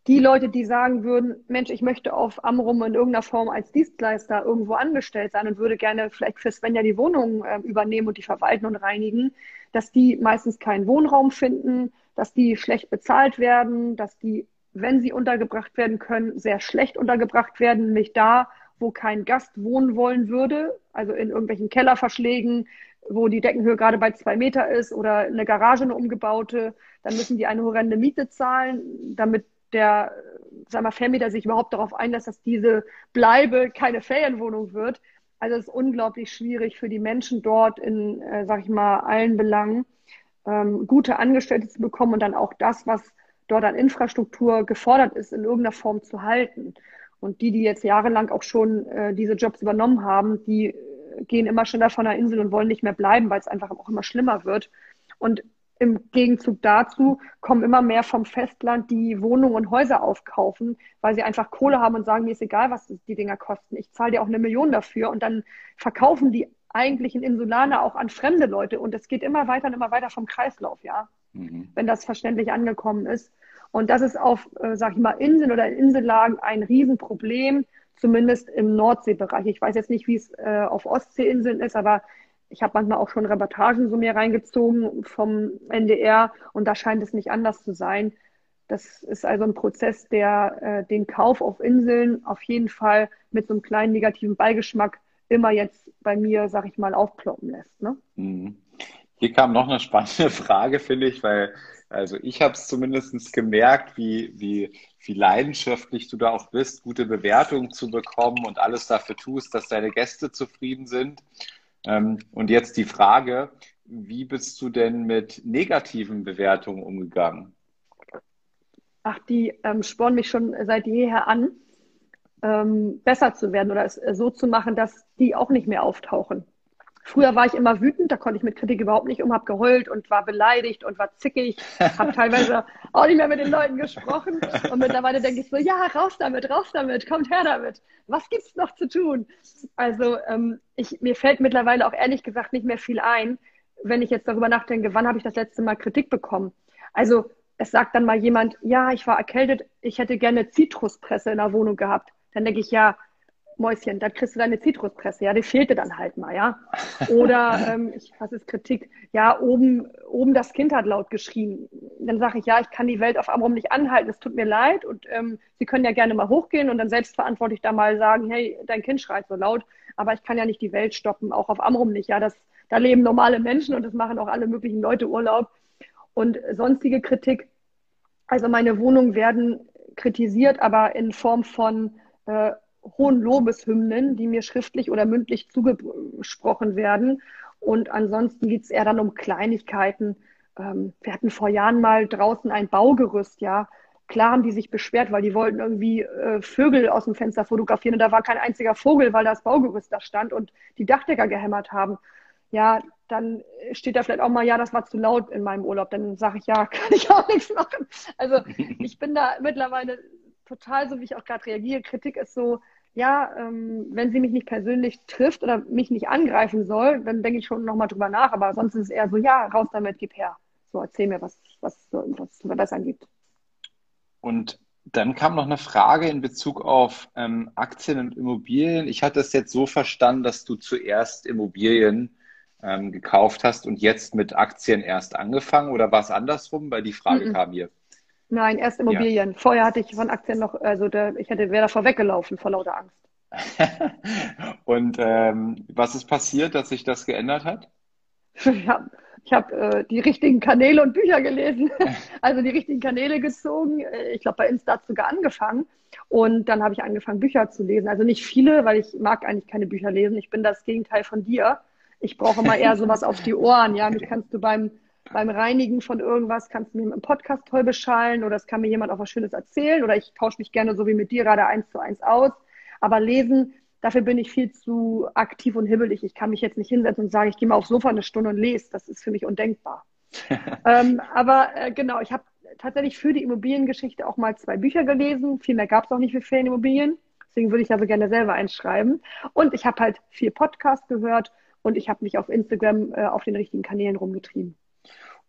die Leute, die sagen würden, Mensch, ich möchte auf Amrum in irgendeiner Form als Dienstleister irgendwo angestellt sein und würde gerne vielleicht für Svenja die Wohnung äh, übernehmen und die verwalten und reinigen, dass die meistens keinen Wohnraum finden, dass die schlecht bezahlt werden, dass die, wenn sie untergebracht werden können, sehr schlecht untergebracht werden, nämlich da, wo kein Gast wohnen wollen würde, also in irgendwelchen Kellerverschlägen, wo die Deckenhöhe gerade bei zwei Meter ist oder eine Garage eine umgebaute, dann müssen die eine horrende Miete zahlen, damit der sag mal, Vermieter sich überhaupt darauf einlässt, dass diese Bleibe keine Ferienwohnung wird. Also es ist unglaublich schwierig für die Menschen dort in, äh, sag ich mal, allen Belangen ähm, gute Angestellte zu bekommen und dann auch das, was dort an Infrastruktur gefordert ist, in irgendeiner Form zu halten. Und die, die jetzt jahrelang auch schon äh, diese Jobs übernommen haben, die äh, gehen immer schneller von der Insel und wollen nicht mehr bleiben, weil es einfach auch immer schlimmer wird. Und im Gegenzug dazu kommen immer mehr vom Festland, die Wohnungen und Häuser aufkaufen, weil sie einfach Kohle haben und sagen, mir ist egal, was die Dinger kosten. Ich zahle dir auch eine Million dafür. Und dann verkaufen die eigentlichen Insulaner auch an fremde Leute. Und es geht immer weiter und immer weiter vom Kreislauf, ja, mhm. wenn das verständlich angekommen ist. Und das ist auf, äh, sag ich mal, Inseln oder Insellagen ein Riesenproblem, zumindest im Nordseebereich. Ich weiß jetzt nicht, wie es äh, auf Ostseeinseln ist, aber ich habe manchmal auch schon Reportagen so mir reingezogen vom NDR und da scheint es nicht anders zu sein. Das ist also ein Prozess, der äh, den Kauf auf Inseln auf jeden Fall mit so einem kleinen negativen Beigeschmack immer jetzt bei mir, sag ich mal, aufploppen lässt. Ne? Mhm. Hier kam noch eine spannende <laughs> Frage, finde ich, weil also ich habe es zumindest gemerkt, wie, wie, wie leidenschaftlich du da auch bist, gute Bewertungen zu bekommen und alles dafür tust, dass deine Gäste zufrieden sind. Ähm, und jetzt die Frage, wie bist du denn mit negativen Bewertungen umgegangen? Ach, die ähm, spornen mich schon seit jeher an, ähm, besser zu werden oder es äh, so zu machen, dass die auch nicht mehr auftauchen. Früher war ich immer wütend, da konnte ich mit Kritik überhaupt nicht um, habe geheult und war beleidigt und war zickig, habe <laughs> teilweise auch nicht mehr mit den Leuten gesprochen und mittlerweile denke ich so, ja, raus damit, raus damit, kommt her damit. Was gibt's noch zu tun? Also ähm, ich, mir fällt mittlerweile auch ehrlich gesagt nicht mehr viel ein, wenn ich jetzt darüber nachdenke, wann habe ich das letzte Mal Kritik bekommen? Also es sagt dann mal jemand, ja, ich war erkältet, ich hätte gerne Zitruspresse in der Wohnung gehabt. Dann denke ich, ja, Mäuschen, da kriegst du deine Zitruspresse, ja, die fehlte dann halt mal, ja. Oder <laughs> ähm, ich, was ist Kritik? Ja, oben, oben das Kind hat laut geschrien. Dann sage ich, ja, ich kann die Welt auf Amrum nicht anhalten, es tut mir leid und ähm, Sie können ja gerne mal hochgehen und dann selbstverantwortlich da mal sagen, hey, dein Kind schreit so laut, aber ich kann ja nicht die Welt stoppen, auch auf Amrum nicht, ja. Das, da leben normale Menschen und das machen auch alle möglichen Leute Urlaub. Und sonstige Kritik, also meine Wohnungen werden kritisiert, aber in Form von äh, hohen Lobeshymnen, die mir schriftlich oder mündlich zugesprochen werden. Und ansonsten geht es eher dann um Kleinigkeiten. Ähm, wir hatten vor Jahren mal draußen ein Baugerüst, ja. Klar haben die sich beschwert, weil die wollten irgendwie äh, Vögel aus dem Fenster fotografieren und da war kein einziger Vogel, weil das Baugerüst da stand und die Dachdecker gehämmert haben. Ja, dann steht da vielleicht auch mal, ja, das war zu laut in meinem Urlaub. Dann sage ich, ja, <laughs> kann ich auch nichts machen. Also ich bin da mittlerweile total so, wie ich auch gerade reagiere. Kritik ist so, ja, ähm, wenn sie mich nicht persönlich trifft oder mich nicht angreifen soll, dann denke ich schon nochmal drüber nach. Aber sonst ist es eher so, ja, raus damit, gib her. So, erzähl mir, was, was, was zu verbessern gibt. Und dann kam noch eine Frage in Bezug auf ähm, Aktien und Immobilien. Ich hatte es jetzt so verstanden, dass du zuerst Immobilien ähm, gekauft hast und jetzt mit Aktien erst angefangen oder war es andersrum? Weil die Frage mm -mm. kam hier. Nein, erst Immobilien. Ja. Vorher hatte ich von Aktien noch, also der, ich hätte, wäre davor weggelaufen vor lauter Angst. <laughs> Und ähm, was ist passiert, dass sich das geändert hat? Ich habe hab, äh, die richtigen Kanäle und Bücher gelesen, <laughs> also die richtigen Kanäle gezogen. Äh, ich glaube, bei Insta hat sogar angefangen. Und dann habe ich angefangen, Bücher zu lesen. Also nicht viele, weil ich mag eigentlich keine Bücher lesen. Ich bin das Gegenteil von dir. Ich brauche mal eher sowas auf die Ohren. Ja, mich kannst du beim beim Reinigen von irgendwas kannst du mir im Podcast toll beschallen oder es kann mir jemand auch was Schönes erzählen oder ich tausche mich gerne so wie mit dir gerade eins zu eins aus. Aber lesen, dafür bin ich viel zu aktiv und hibbelig. Ich kann mich jetzt nicht hinsetzen und sagen, ich gehe mal aufs Sofa eine Stunde und lese. Das ist für mich undenkbar. <laughs> ähm, aber äh, genau, ich habe tatsächlich für die Immobiliengeschichte auch mal zwei Bücher gelesen. Viel mehr gab es auch nicht für Ferienimmobilien. Deswegen würde ich da so gerne selber einschreiben. Und ich habe halt viel Podcast gehört und ich habe mich auf Instagram äh, auf den richtigen Kanälen rumgetrieben.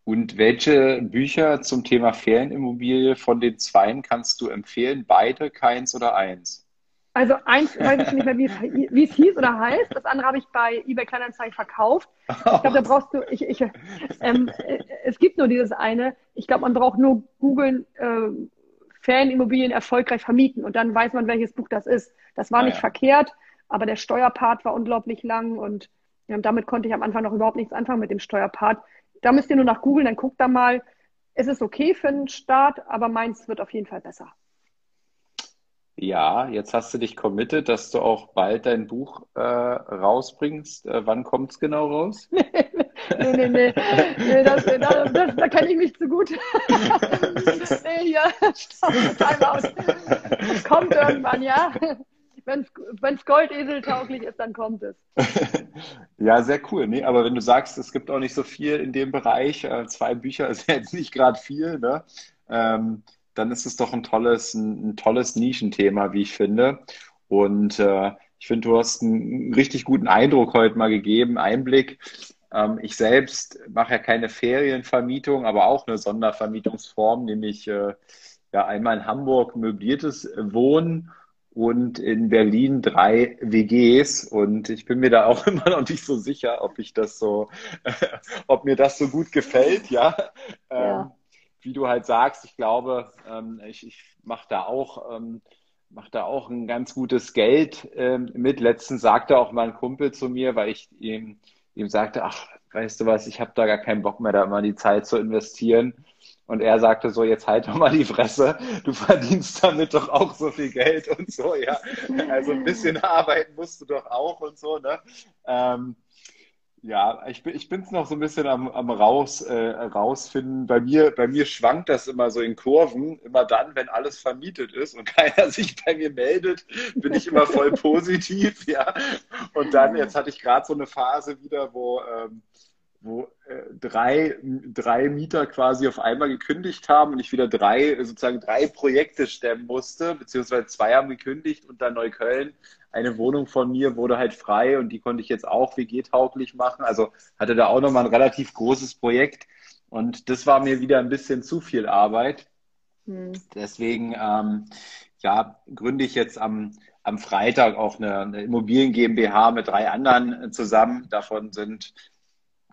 Und welche Bücher zum Thema Ferienimmobilie von den zweien kannst du empfehlen? Beide, keins oder eins? Also eins weiß ich nicht mehr, wie es, wie es hieß oder heißt. Das andere habe ich bei eBay Kleinanzeigen verkauft. Ich glaube, da brauchst du, ich, ich, ähm, äh, es gibt nur dieses eine. Ich glaube, man braucht nur googeln, äh, Ferienimmobilien erfolgreich vermieten und dann weiß man, welches Buch das ist. Das war ah, nicht ja. verkehrt, aber der Steuerpart war unglaublich lang und ja, damit konnte ich am Anfang noch überhaupt nichts anfangen mit dem Steuerpart. Da müsst ihr nur nach googeln, dann guckt da mal. Es ist okay für einen Start, aber meins wird auf jeden Fall besser. Ja, jetzt hast du dich committed, dass du auch bald dein Buch äh, rausbringst. Äh, wann kommt es genau raus? <laughs> nee, nee, nee. nee das, das, das, da kenne ich mich zu gut. <laughs> nee, hier, <laughs> Time out. Kommt irgendwann, ja wenn es Goldeseltauglich ist, dann kommt es. <laughs> ja, sehr cool. Nee, aber wenn du sagst, es gibt auch nicht so viel in dem Bereich, äh, zwei Bücher <laughs> ist jetzt nicht gerade viel, ne? Ähm, dann ist es doch ein tolles, ein, ein tolles Nischenthema, wie ich finde. Und äh, ich finde, du hast einen richtig guten Eindruck heute mal gegeben, Einblick. Ähm, ich selbst mache ja keine Ferienvermietung, aber auch eine Sondervermietungsform, nämlich äh, ja einmal in Hamburg möbliertes Wohnen und in Berlin drei WGs und ich bin mir da auch <laughs> immer noch nicht so sicher, ob ich das so, <laughs> ob mir das so gut gefällt, ja. ja. Ähm, wie du halt sagst, ich glaube, ähm, ich, ich mache da auch, ähm, mache da auch ein ganz gutes Geld ähm, mit. Letztens sagte auch mein Kumpel zu mir, weil ich ihm, ihm sagte, ach, weißt du was, ich habe da gar keinen Bock mehr, da immer die Zeit zu investieren. Und er sagte so, jetzt halt doch mal die Fresse, du verdienst damit doch auch so viel Geld und so, ja. Also ein bisschen arbeiten musst du doch auch und so, ne? Ähm, ja, ich bin ich noch so ein bisschen am, am raus äh, rausfinden. Bei mir bei mir schwankt das immer so in Kurven. Immer dann, wenn alles vermietet ist und <laughs> keiner sich bei mir meldet, bin ich immer voll positiv, ja. Und dann jetzt hatte ich gerade so eine Phase wieder, wo ähm, wo äh, drei, drei Mieter quasi auf einmal gekündigt haben und ich wieder drei, sozusagen drei Projekte stemmen musste, beziehungsweise zwei haben gekündigt und dann Neukölln. Eine Wohnung von mir wurde halt frei und die konnte ich jetzt auch WG-tauglich machen. Also hatte da auch nochmal ein relativ großes Projekt und das war mir wieder ein bisschen zu viel Arbeit. Hm. Deswegen, ähm, ja, gründe ich jetzt am, am Freitag auch eine, eine Immobilien GmbH mit drei anderen zusammen. Davon sind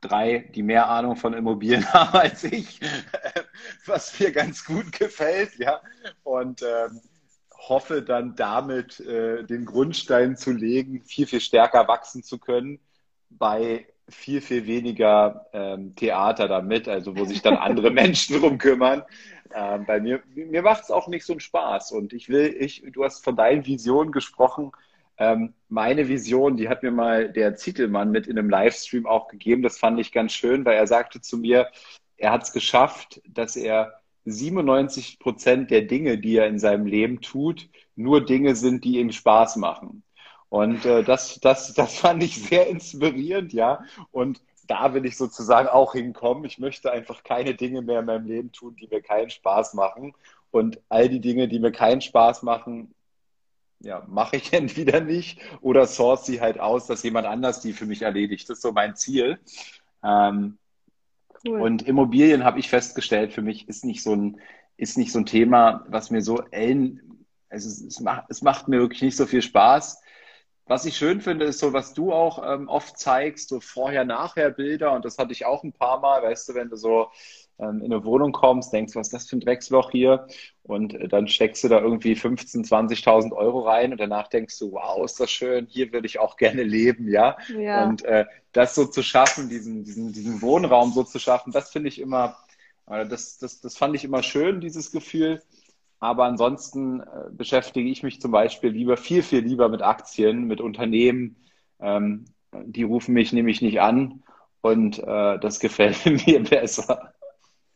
drei, die mehr Ahnung von Immobilien <laughs> haben als ich, <laughs> was mir ganz gut gefällt, ja. Und ähm, hoffe dann damit äh, den Grundstein zu legen, viel, viel stärker wachsen zu können bei viel, viel weniger ähm, Theater damit, also wo sich dann andere <laughs> Menschen drum kümmern. Ähm, bei mir, mir macht es auch nicht so einen Spaß. Und ich will, ich, du hast von deinen Visionen gesprochen, ähm, meine Vision, die hat mir mal der Zitelmann mit in einem Livestream auch gegeben. Das fand ich ganz schön, weil er sagte zu mir, er hat es geschafft, dass er 97 Prozent der Dinge, die er in seinem Leben tut, nur Dinge sind, die ihm Spaß machen. Und äh, das, das, das fand ich sehr inspirierend, ja. Und da will ich sozusagen auch hinkommen. Ich möchte einfach keine Dinge mehr in meinem Leben tun, die mir keinen Spaß machen. Und all die Dinge, die mir keinen Spaß machen, ja, mache ich <laughs> entweder nicht oder source sie halt aus, dass jemand anders die für mich erledigt. Das ist so mein Ziel. Ähm, cool. Und Immobilien habe ich festgestellt, für mich ist nicht so ein, ist nicht so ein Thema, was mir so ellen, also es, es, macht, es macht mir wirklich nicht so viel Spaß. Was ich schön finde, ist so, was du auch ähm, oft zeigst, so Vorher-Nachher-Bilder. Und das hatte ich auch ein paar Mal, weißt du, wenn du so ähm, in eine Wohnung kommst, denkst, was ist das für ein Drecksloch hier? Und äh, dann steckst du da irgendwie 15.000, 20.000 Euro rein und danach denkst du, wow, ist das schön, hier würde ich auch gerne leben, ja. ja. Und äh, das so zu schaffen, diesen, diesen, diesen Wohnraum so zu schaffen, das finde ich immer, äh, das, das, das fand ich immer schön, dieses Gefühl. Aber ansonsten äh, beschäftige ich mich zum Beispiel lieber, viel, viel lieber mit Aktien, mit Unternehmen. Ähm, die rufen mich nämlich nicht an und äh, das gefällt <laughs> mir besser.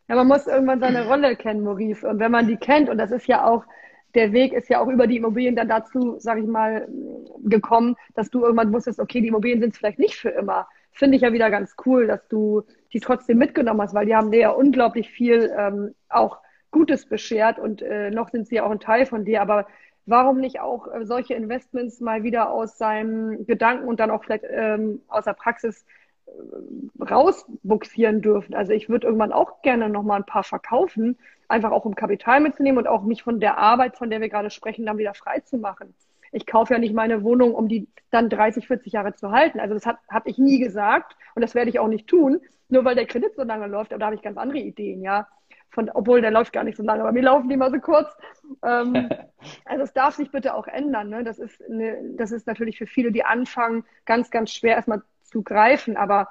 Ja, man muss irgendwann seine Rolle kennen, Maurice. Und wenn man die kennt, und das ist ja auch, der Weg ist ja auch über die Immobilien dann dazu, sage ich mal, gekommen, dass du irgendwann wusstest, okay, die Immobilien sind es vielleicht nicht für immer. Finde ich ja wieder ganz cool, dass du die trotzdem mitgenommen hast, weil die haben dir ja unglaublich viel ähm, auch Gutes beschert und äh, noch sind sie ja auch ein Teil von dir. Aber warum nicht auch äh, solche Investments mal wieder aus seinen Gedanken und dann auch vielleicht ähm, aus der Praxis rausbuxieren dürfen. Also ich würde irgendwann auch gerne nochmal ein paar verkaufen, einfach auch um Kapital mitzunehmen und auch mich von der Arbeit, von der wir gerade sprechen, dann wieder frei zu machen. Ich kaufe ja nicht meine Wohnung, um die dann 30, 40 Jahre zu halten. Also das habe ich nie gesagt und das werde ich auch nicht tun, nur weil der Kredit so lange läuft. Aber da habe ich ganz andere Ideen, ja. Von, obwohl der läuft gar nicht so lange, aber mir laufen die mal so kurz. Ähm, <laughs> also es darf sich bitte auch ändern. Ne? Das, ist eine, das ist natürlich für viele, die anfangen, ganz, ganz schwer erstmal zu greifen. Aber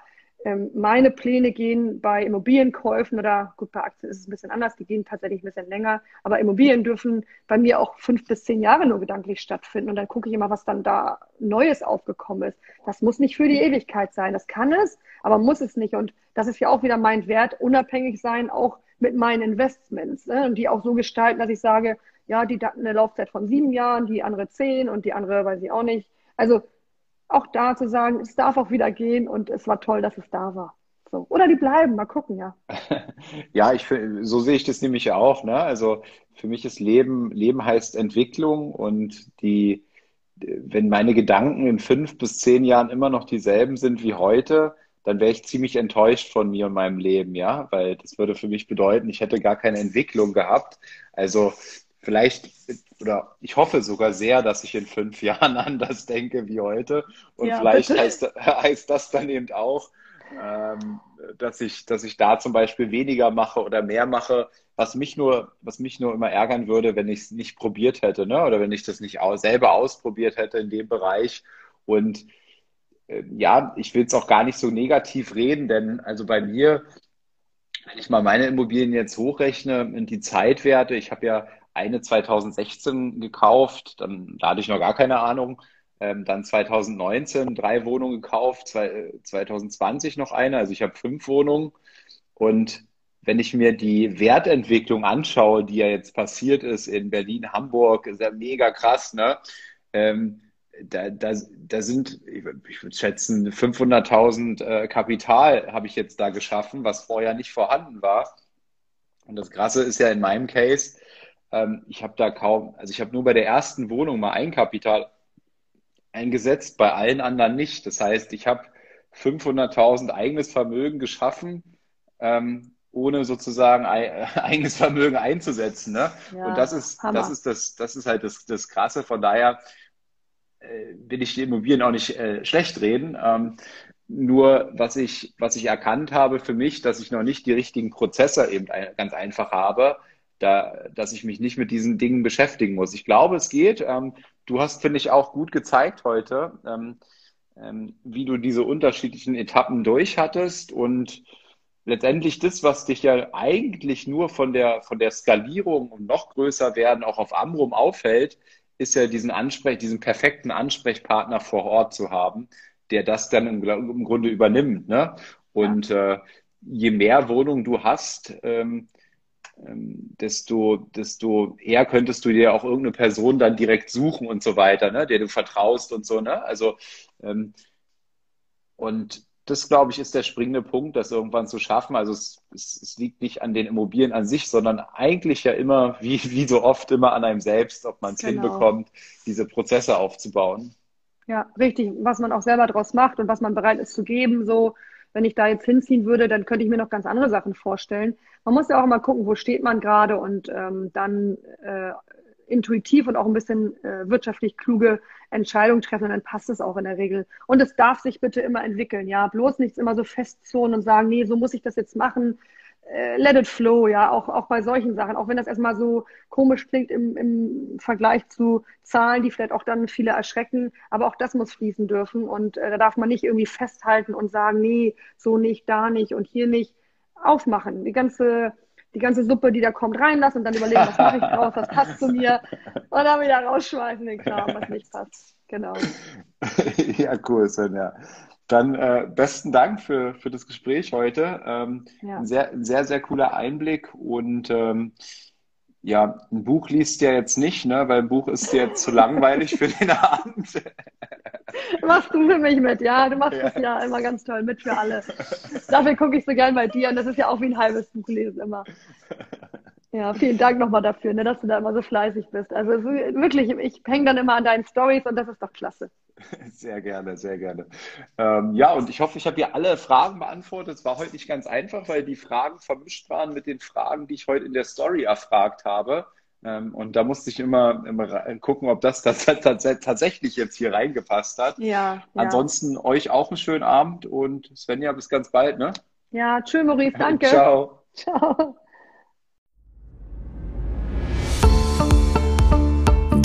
ähm, meine Pläne gehen bei Immobilienkäufen oder gut, bei Aktien ist es ein bisschen anders, die gehen tatsächlich ein bisschen länger, aber Immobilien dürfen bei mir auch fünf bis zehn Jahre nur gedanklich stattfinden und dann gucke ich immer, was dann da Neues aufgekommen ist. Das muss nicht für die Ewigkeit sein, das kann es, aber muss es nicht und das ist ja auch wieder mein Wert, unabhängig sein, auch mit meinen Investments ne? und die auch so gestalten, dass ich sage, ja, die hat eine Laufzeit von sieben Jahren, die andere zehn und die andere weiß ich auch nicht. Also auch da zu sagen, es darf auch wieder gehen und es war toll, dass es da war. So. Oder die bleiben, mal gucken, ja. <laughs> ja, ich, so sehe ich das nämlich auch. Ne? Also für mich ist Leben, Leben heißt Entwicklung und die, wenn meine Gedanken in fünf bis zehn Jahren immer noch dieselben sind wie heute, dann wäre ich ziemlich enttäuscht von mir und meinem Leben, ja, weil das würde für mich bedeuten, ich hätte gar keine Entwicklung gehabt. Also vielleicht, oder ich hoffe sogar sehr, dass ich in fünf <laughs> Jahren anders denke wie heute. Und ja, vielleicht heißt, <laughs> heißt, das dann eben auch, ähm, dass ich, dass ich da zum Beispiel weniger mache oder mehr mache, was mich nur, was mich nur immer ärgern würde, wenn ich es nicht probiert hätte, ne? Oder wenn ich das nicht aus, selber ausprobiert hätte in dem Bereich. Und äh, ja, ich will es auch gar nicht so negativ reden, denn also bei mir, wenn ich mal meine Immobilien jetzt hochrechne in die Zeitwerte, ich habe ja eine 2016 gekauft, dann da hatte ich noch gar keine Ahnung. Ähm, dann 2019 drei Wohnungen gekauft, zwei, 2020 noch eine, also ich habe fünf Wohnungen. Und wenn ich mir die Wertentwicklung anschaue, die ja jetzt passiert ist in Berlin, Hamburg, ist ja mega krass, ne? Ähm, da, da, da sind, ich, ich würde schätzen, 500.000 äh, Kapital habe ich jetzt da geschaffen, was vorher nicht vorhanden war. Und das Krasse ist ja in meinem Case, ähm, ich habe da kaum, also ich habe nur bei der ersten Wohnung mal Eigenkapital eingesetzt, bei allen anderen nicht. Das heißt, ich habe 500.000 eigenes Vermögen geschaffen, ähm, ohne sozusagen <laughs> eigenes Vermögen einzusetzen. Ne? Ja, und das ist, das ist das, das ist halt das, das Krasse. Von daher äh, will ich die Immobilien auch nicht äh, schlecht reden. Ähm, nur was ich, was ich erkannt habe für mich, dass ich noch nicht die richtigen Prozesse eben ein, ganz einfach habe, da, dass ich mich nicht mit diesen Dingen beschäftigen muss. Ich glaube, es geht. Ähm, du hast, finde ich, auch gut gezeigt heute, ähm, ähm, wie du diese unterschiedlichen Etappen durchhattest und letztendlich das, was dich ja eigentlich nur von der, von der Skalierung und noch größer werden auch auf Amrum auffällt, ist ja diesen Ansprech, diesen perfekten Ansprechpartner vor Ort zu haben, der das dann im, im Grunde übernimmt. Ne? Und ja. äh, je mehr Wohnungen du hast, ähm, desto, desto eher könntest du dir auch irgendeine Person dann direkt suchen und so weiter, ne, der du vertraust und so, ne? Also ähm, und das, glaube ich, ist der springende Punkt, das irgendwann zu schaffen. Also es, es, es, liegt nicht an den Immobilien an sich, sondern eigentlich ja immer, wie, wie so oft, immer an einem selbst, ob man es genau. hinbekommt, diese Prozesse aufzubauen. Ja, richtig. Was man auch selber draus macht und was man bereit ist zu geben, so wenn ich da jetzt hinziehen würde, dann könnte ich mir noch ganz andere Sachen vorstellen. Man muss ja auch immer gucken, wo steht man gerade und ähm, dann äh, intuitiv und auch ein bisschen äh, wirtschaftlich kluge Entscheidungen treffen und dann passt es auch in der Regel. Und es darf sich bitte immer entwickeln, ja. Bloß nichts immer so festzurren und sagen, nee, so muss ich das jetzt machen. Äh, let it flow, ja, auch, auch bei solchen Sachen. Auch wenn das erstmal so komisch klingt im, im Vergleich zu Zahlen, die vielleicht auch dann viele erschrecken. Aber auch das muss fließen dürfen. Und äh, da darf man nicht irgendwie festhalten und sagen, nee, so nicht, da nicht und hier nicht. Aufmachen. Die ganze die ganze Suppe, die da kommt, reinlassen und dann überlegen, was mache ich draus, was passt zu mir und dann wieder rausschmeißen den Kram, was nicht passt. Genau. <laughs> ja, cool, Svenja. Dann äh, besten Dank für, für das Gespräch heute. Ähm, ja. ein sehr, sehr, sehr cooler Einblick und ähm, ja, ein Buch liest ja jetzt nicht, ne? weil ein Buch ist dir jetzt zu langweilig für den Abend. <laughs> machst du für mich mit, ja. Du machst ja. das ja immer ganz toll mit für alle. Dafür gucke ich so gern bei dir und das ist ja auch wie ein halbes Buch lesen immer. Ja, vielen Dank nochmal dafür, ne, dass du da immer so fleißig bist. Also wirklich, ich hänge dann immer an deinen Stories und das ist doch klasse. <laughs> Sehr gerne, sehr gerne. Ähm, ja, und ich hoffe, ich habe hier alle Fragen beantwortet. Es war heute nicht ganz einfach, weil die Fragen vermischt waren mit den Fragen, die ich heute in der Story erfragt habe. Ähm, und da musste ich immer, immer gucken, ob das, das, das, tatsächlich jetzt hier reingepasst hat. Ja, ja. Ansonsten euch auch einen schönen Abend und Svenja, bis ganz bald, ne? Ja, tschüss, Maurice, danke. <laughs> Ciao. Ciao.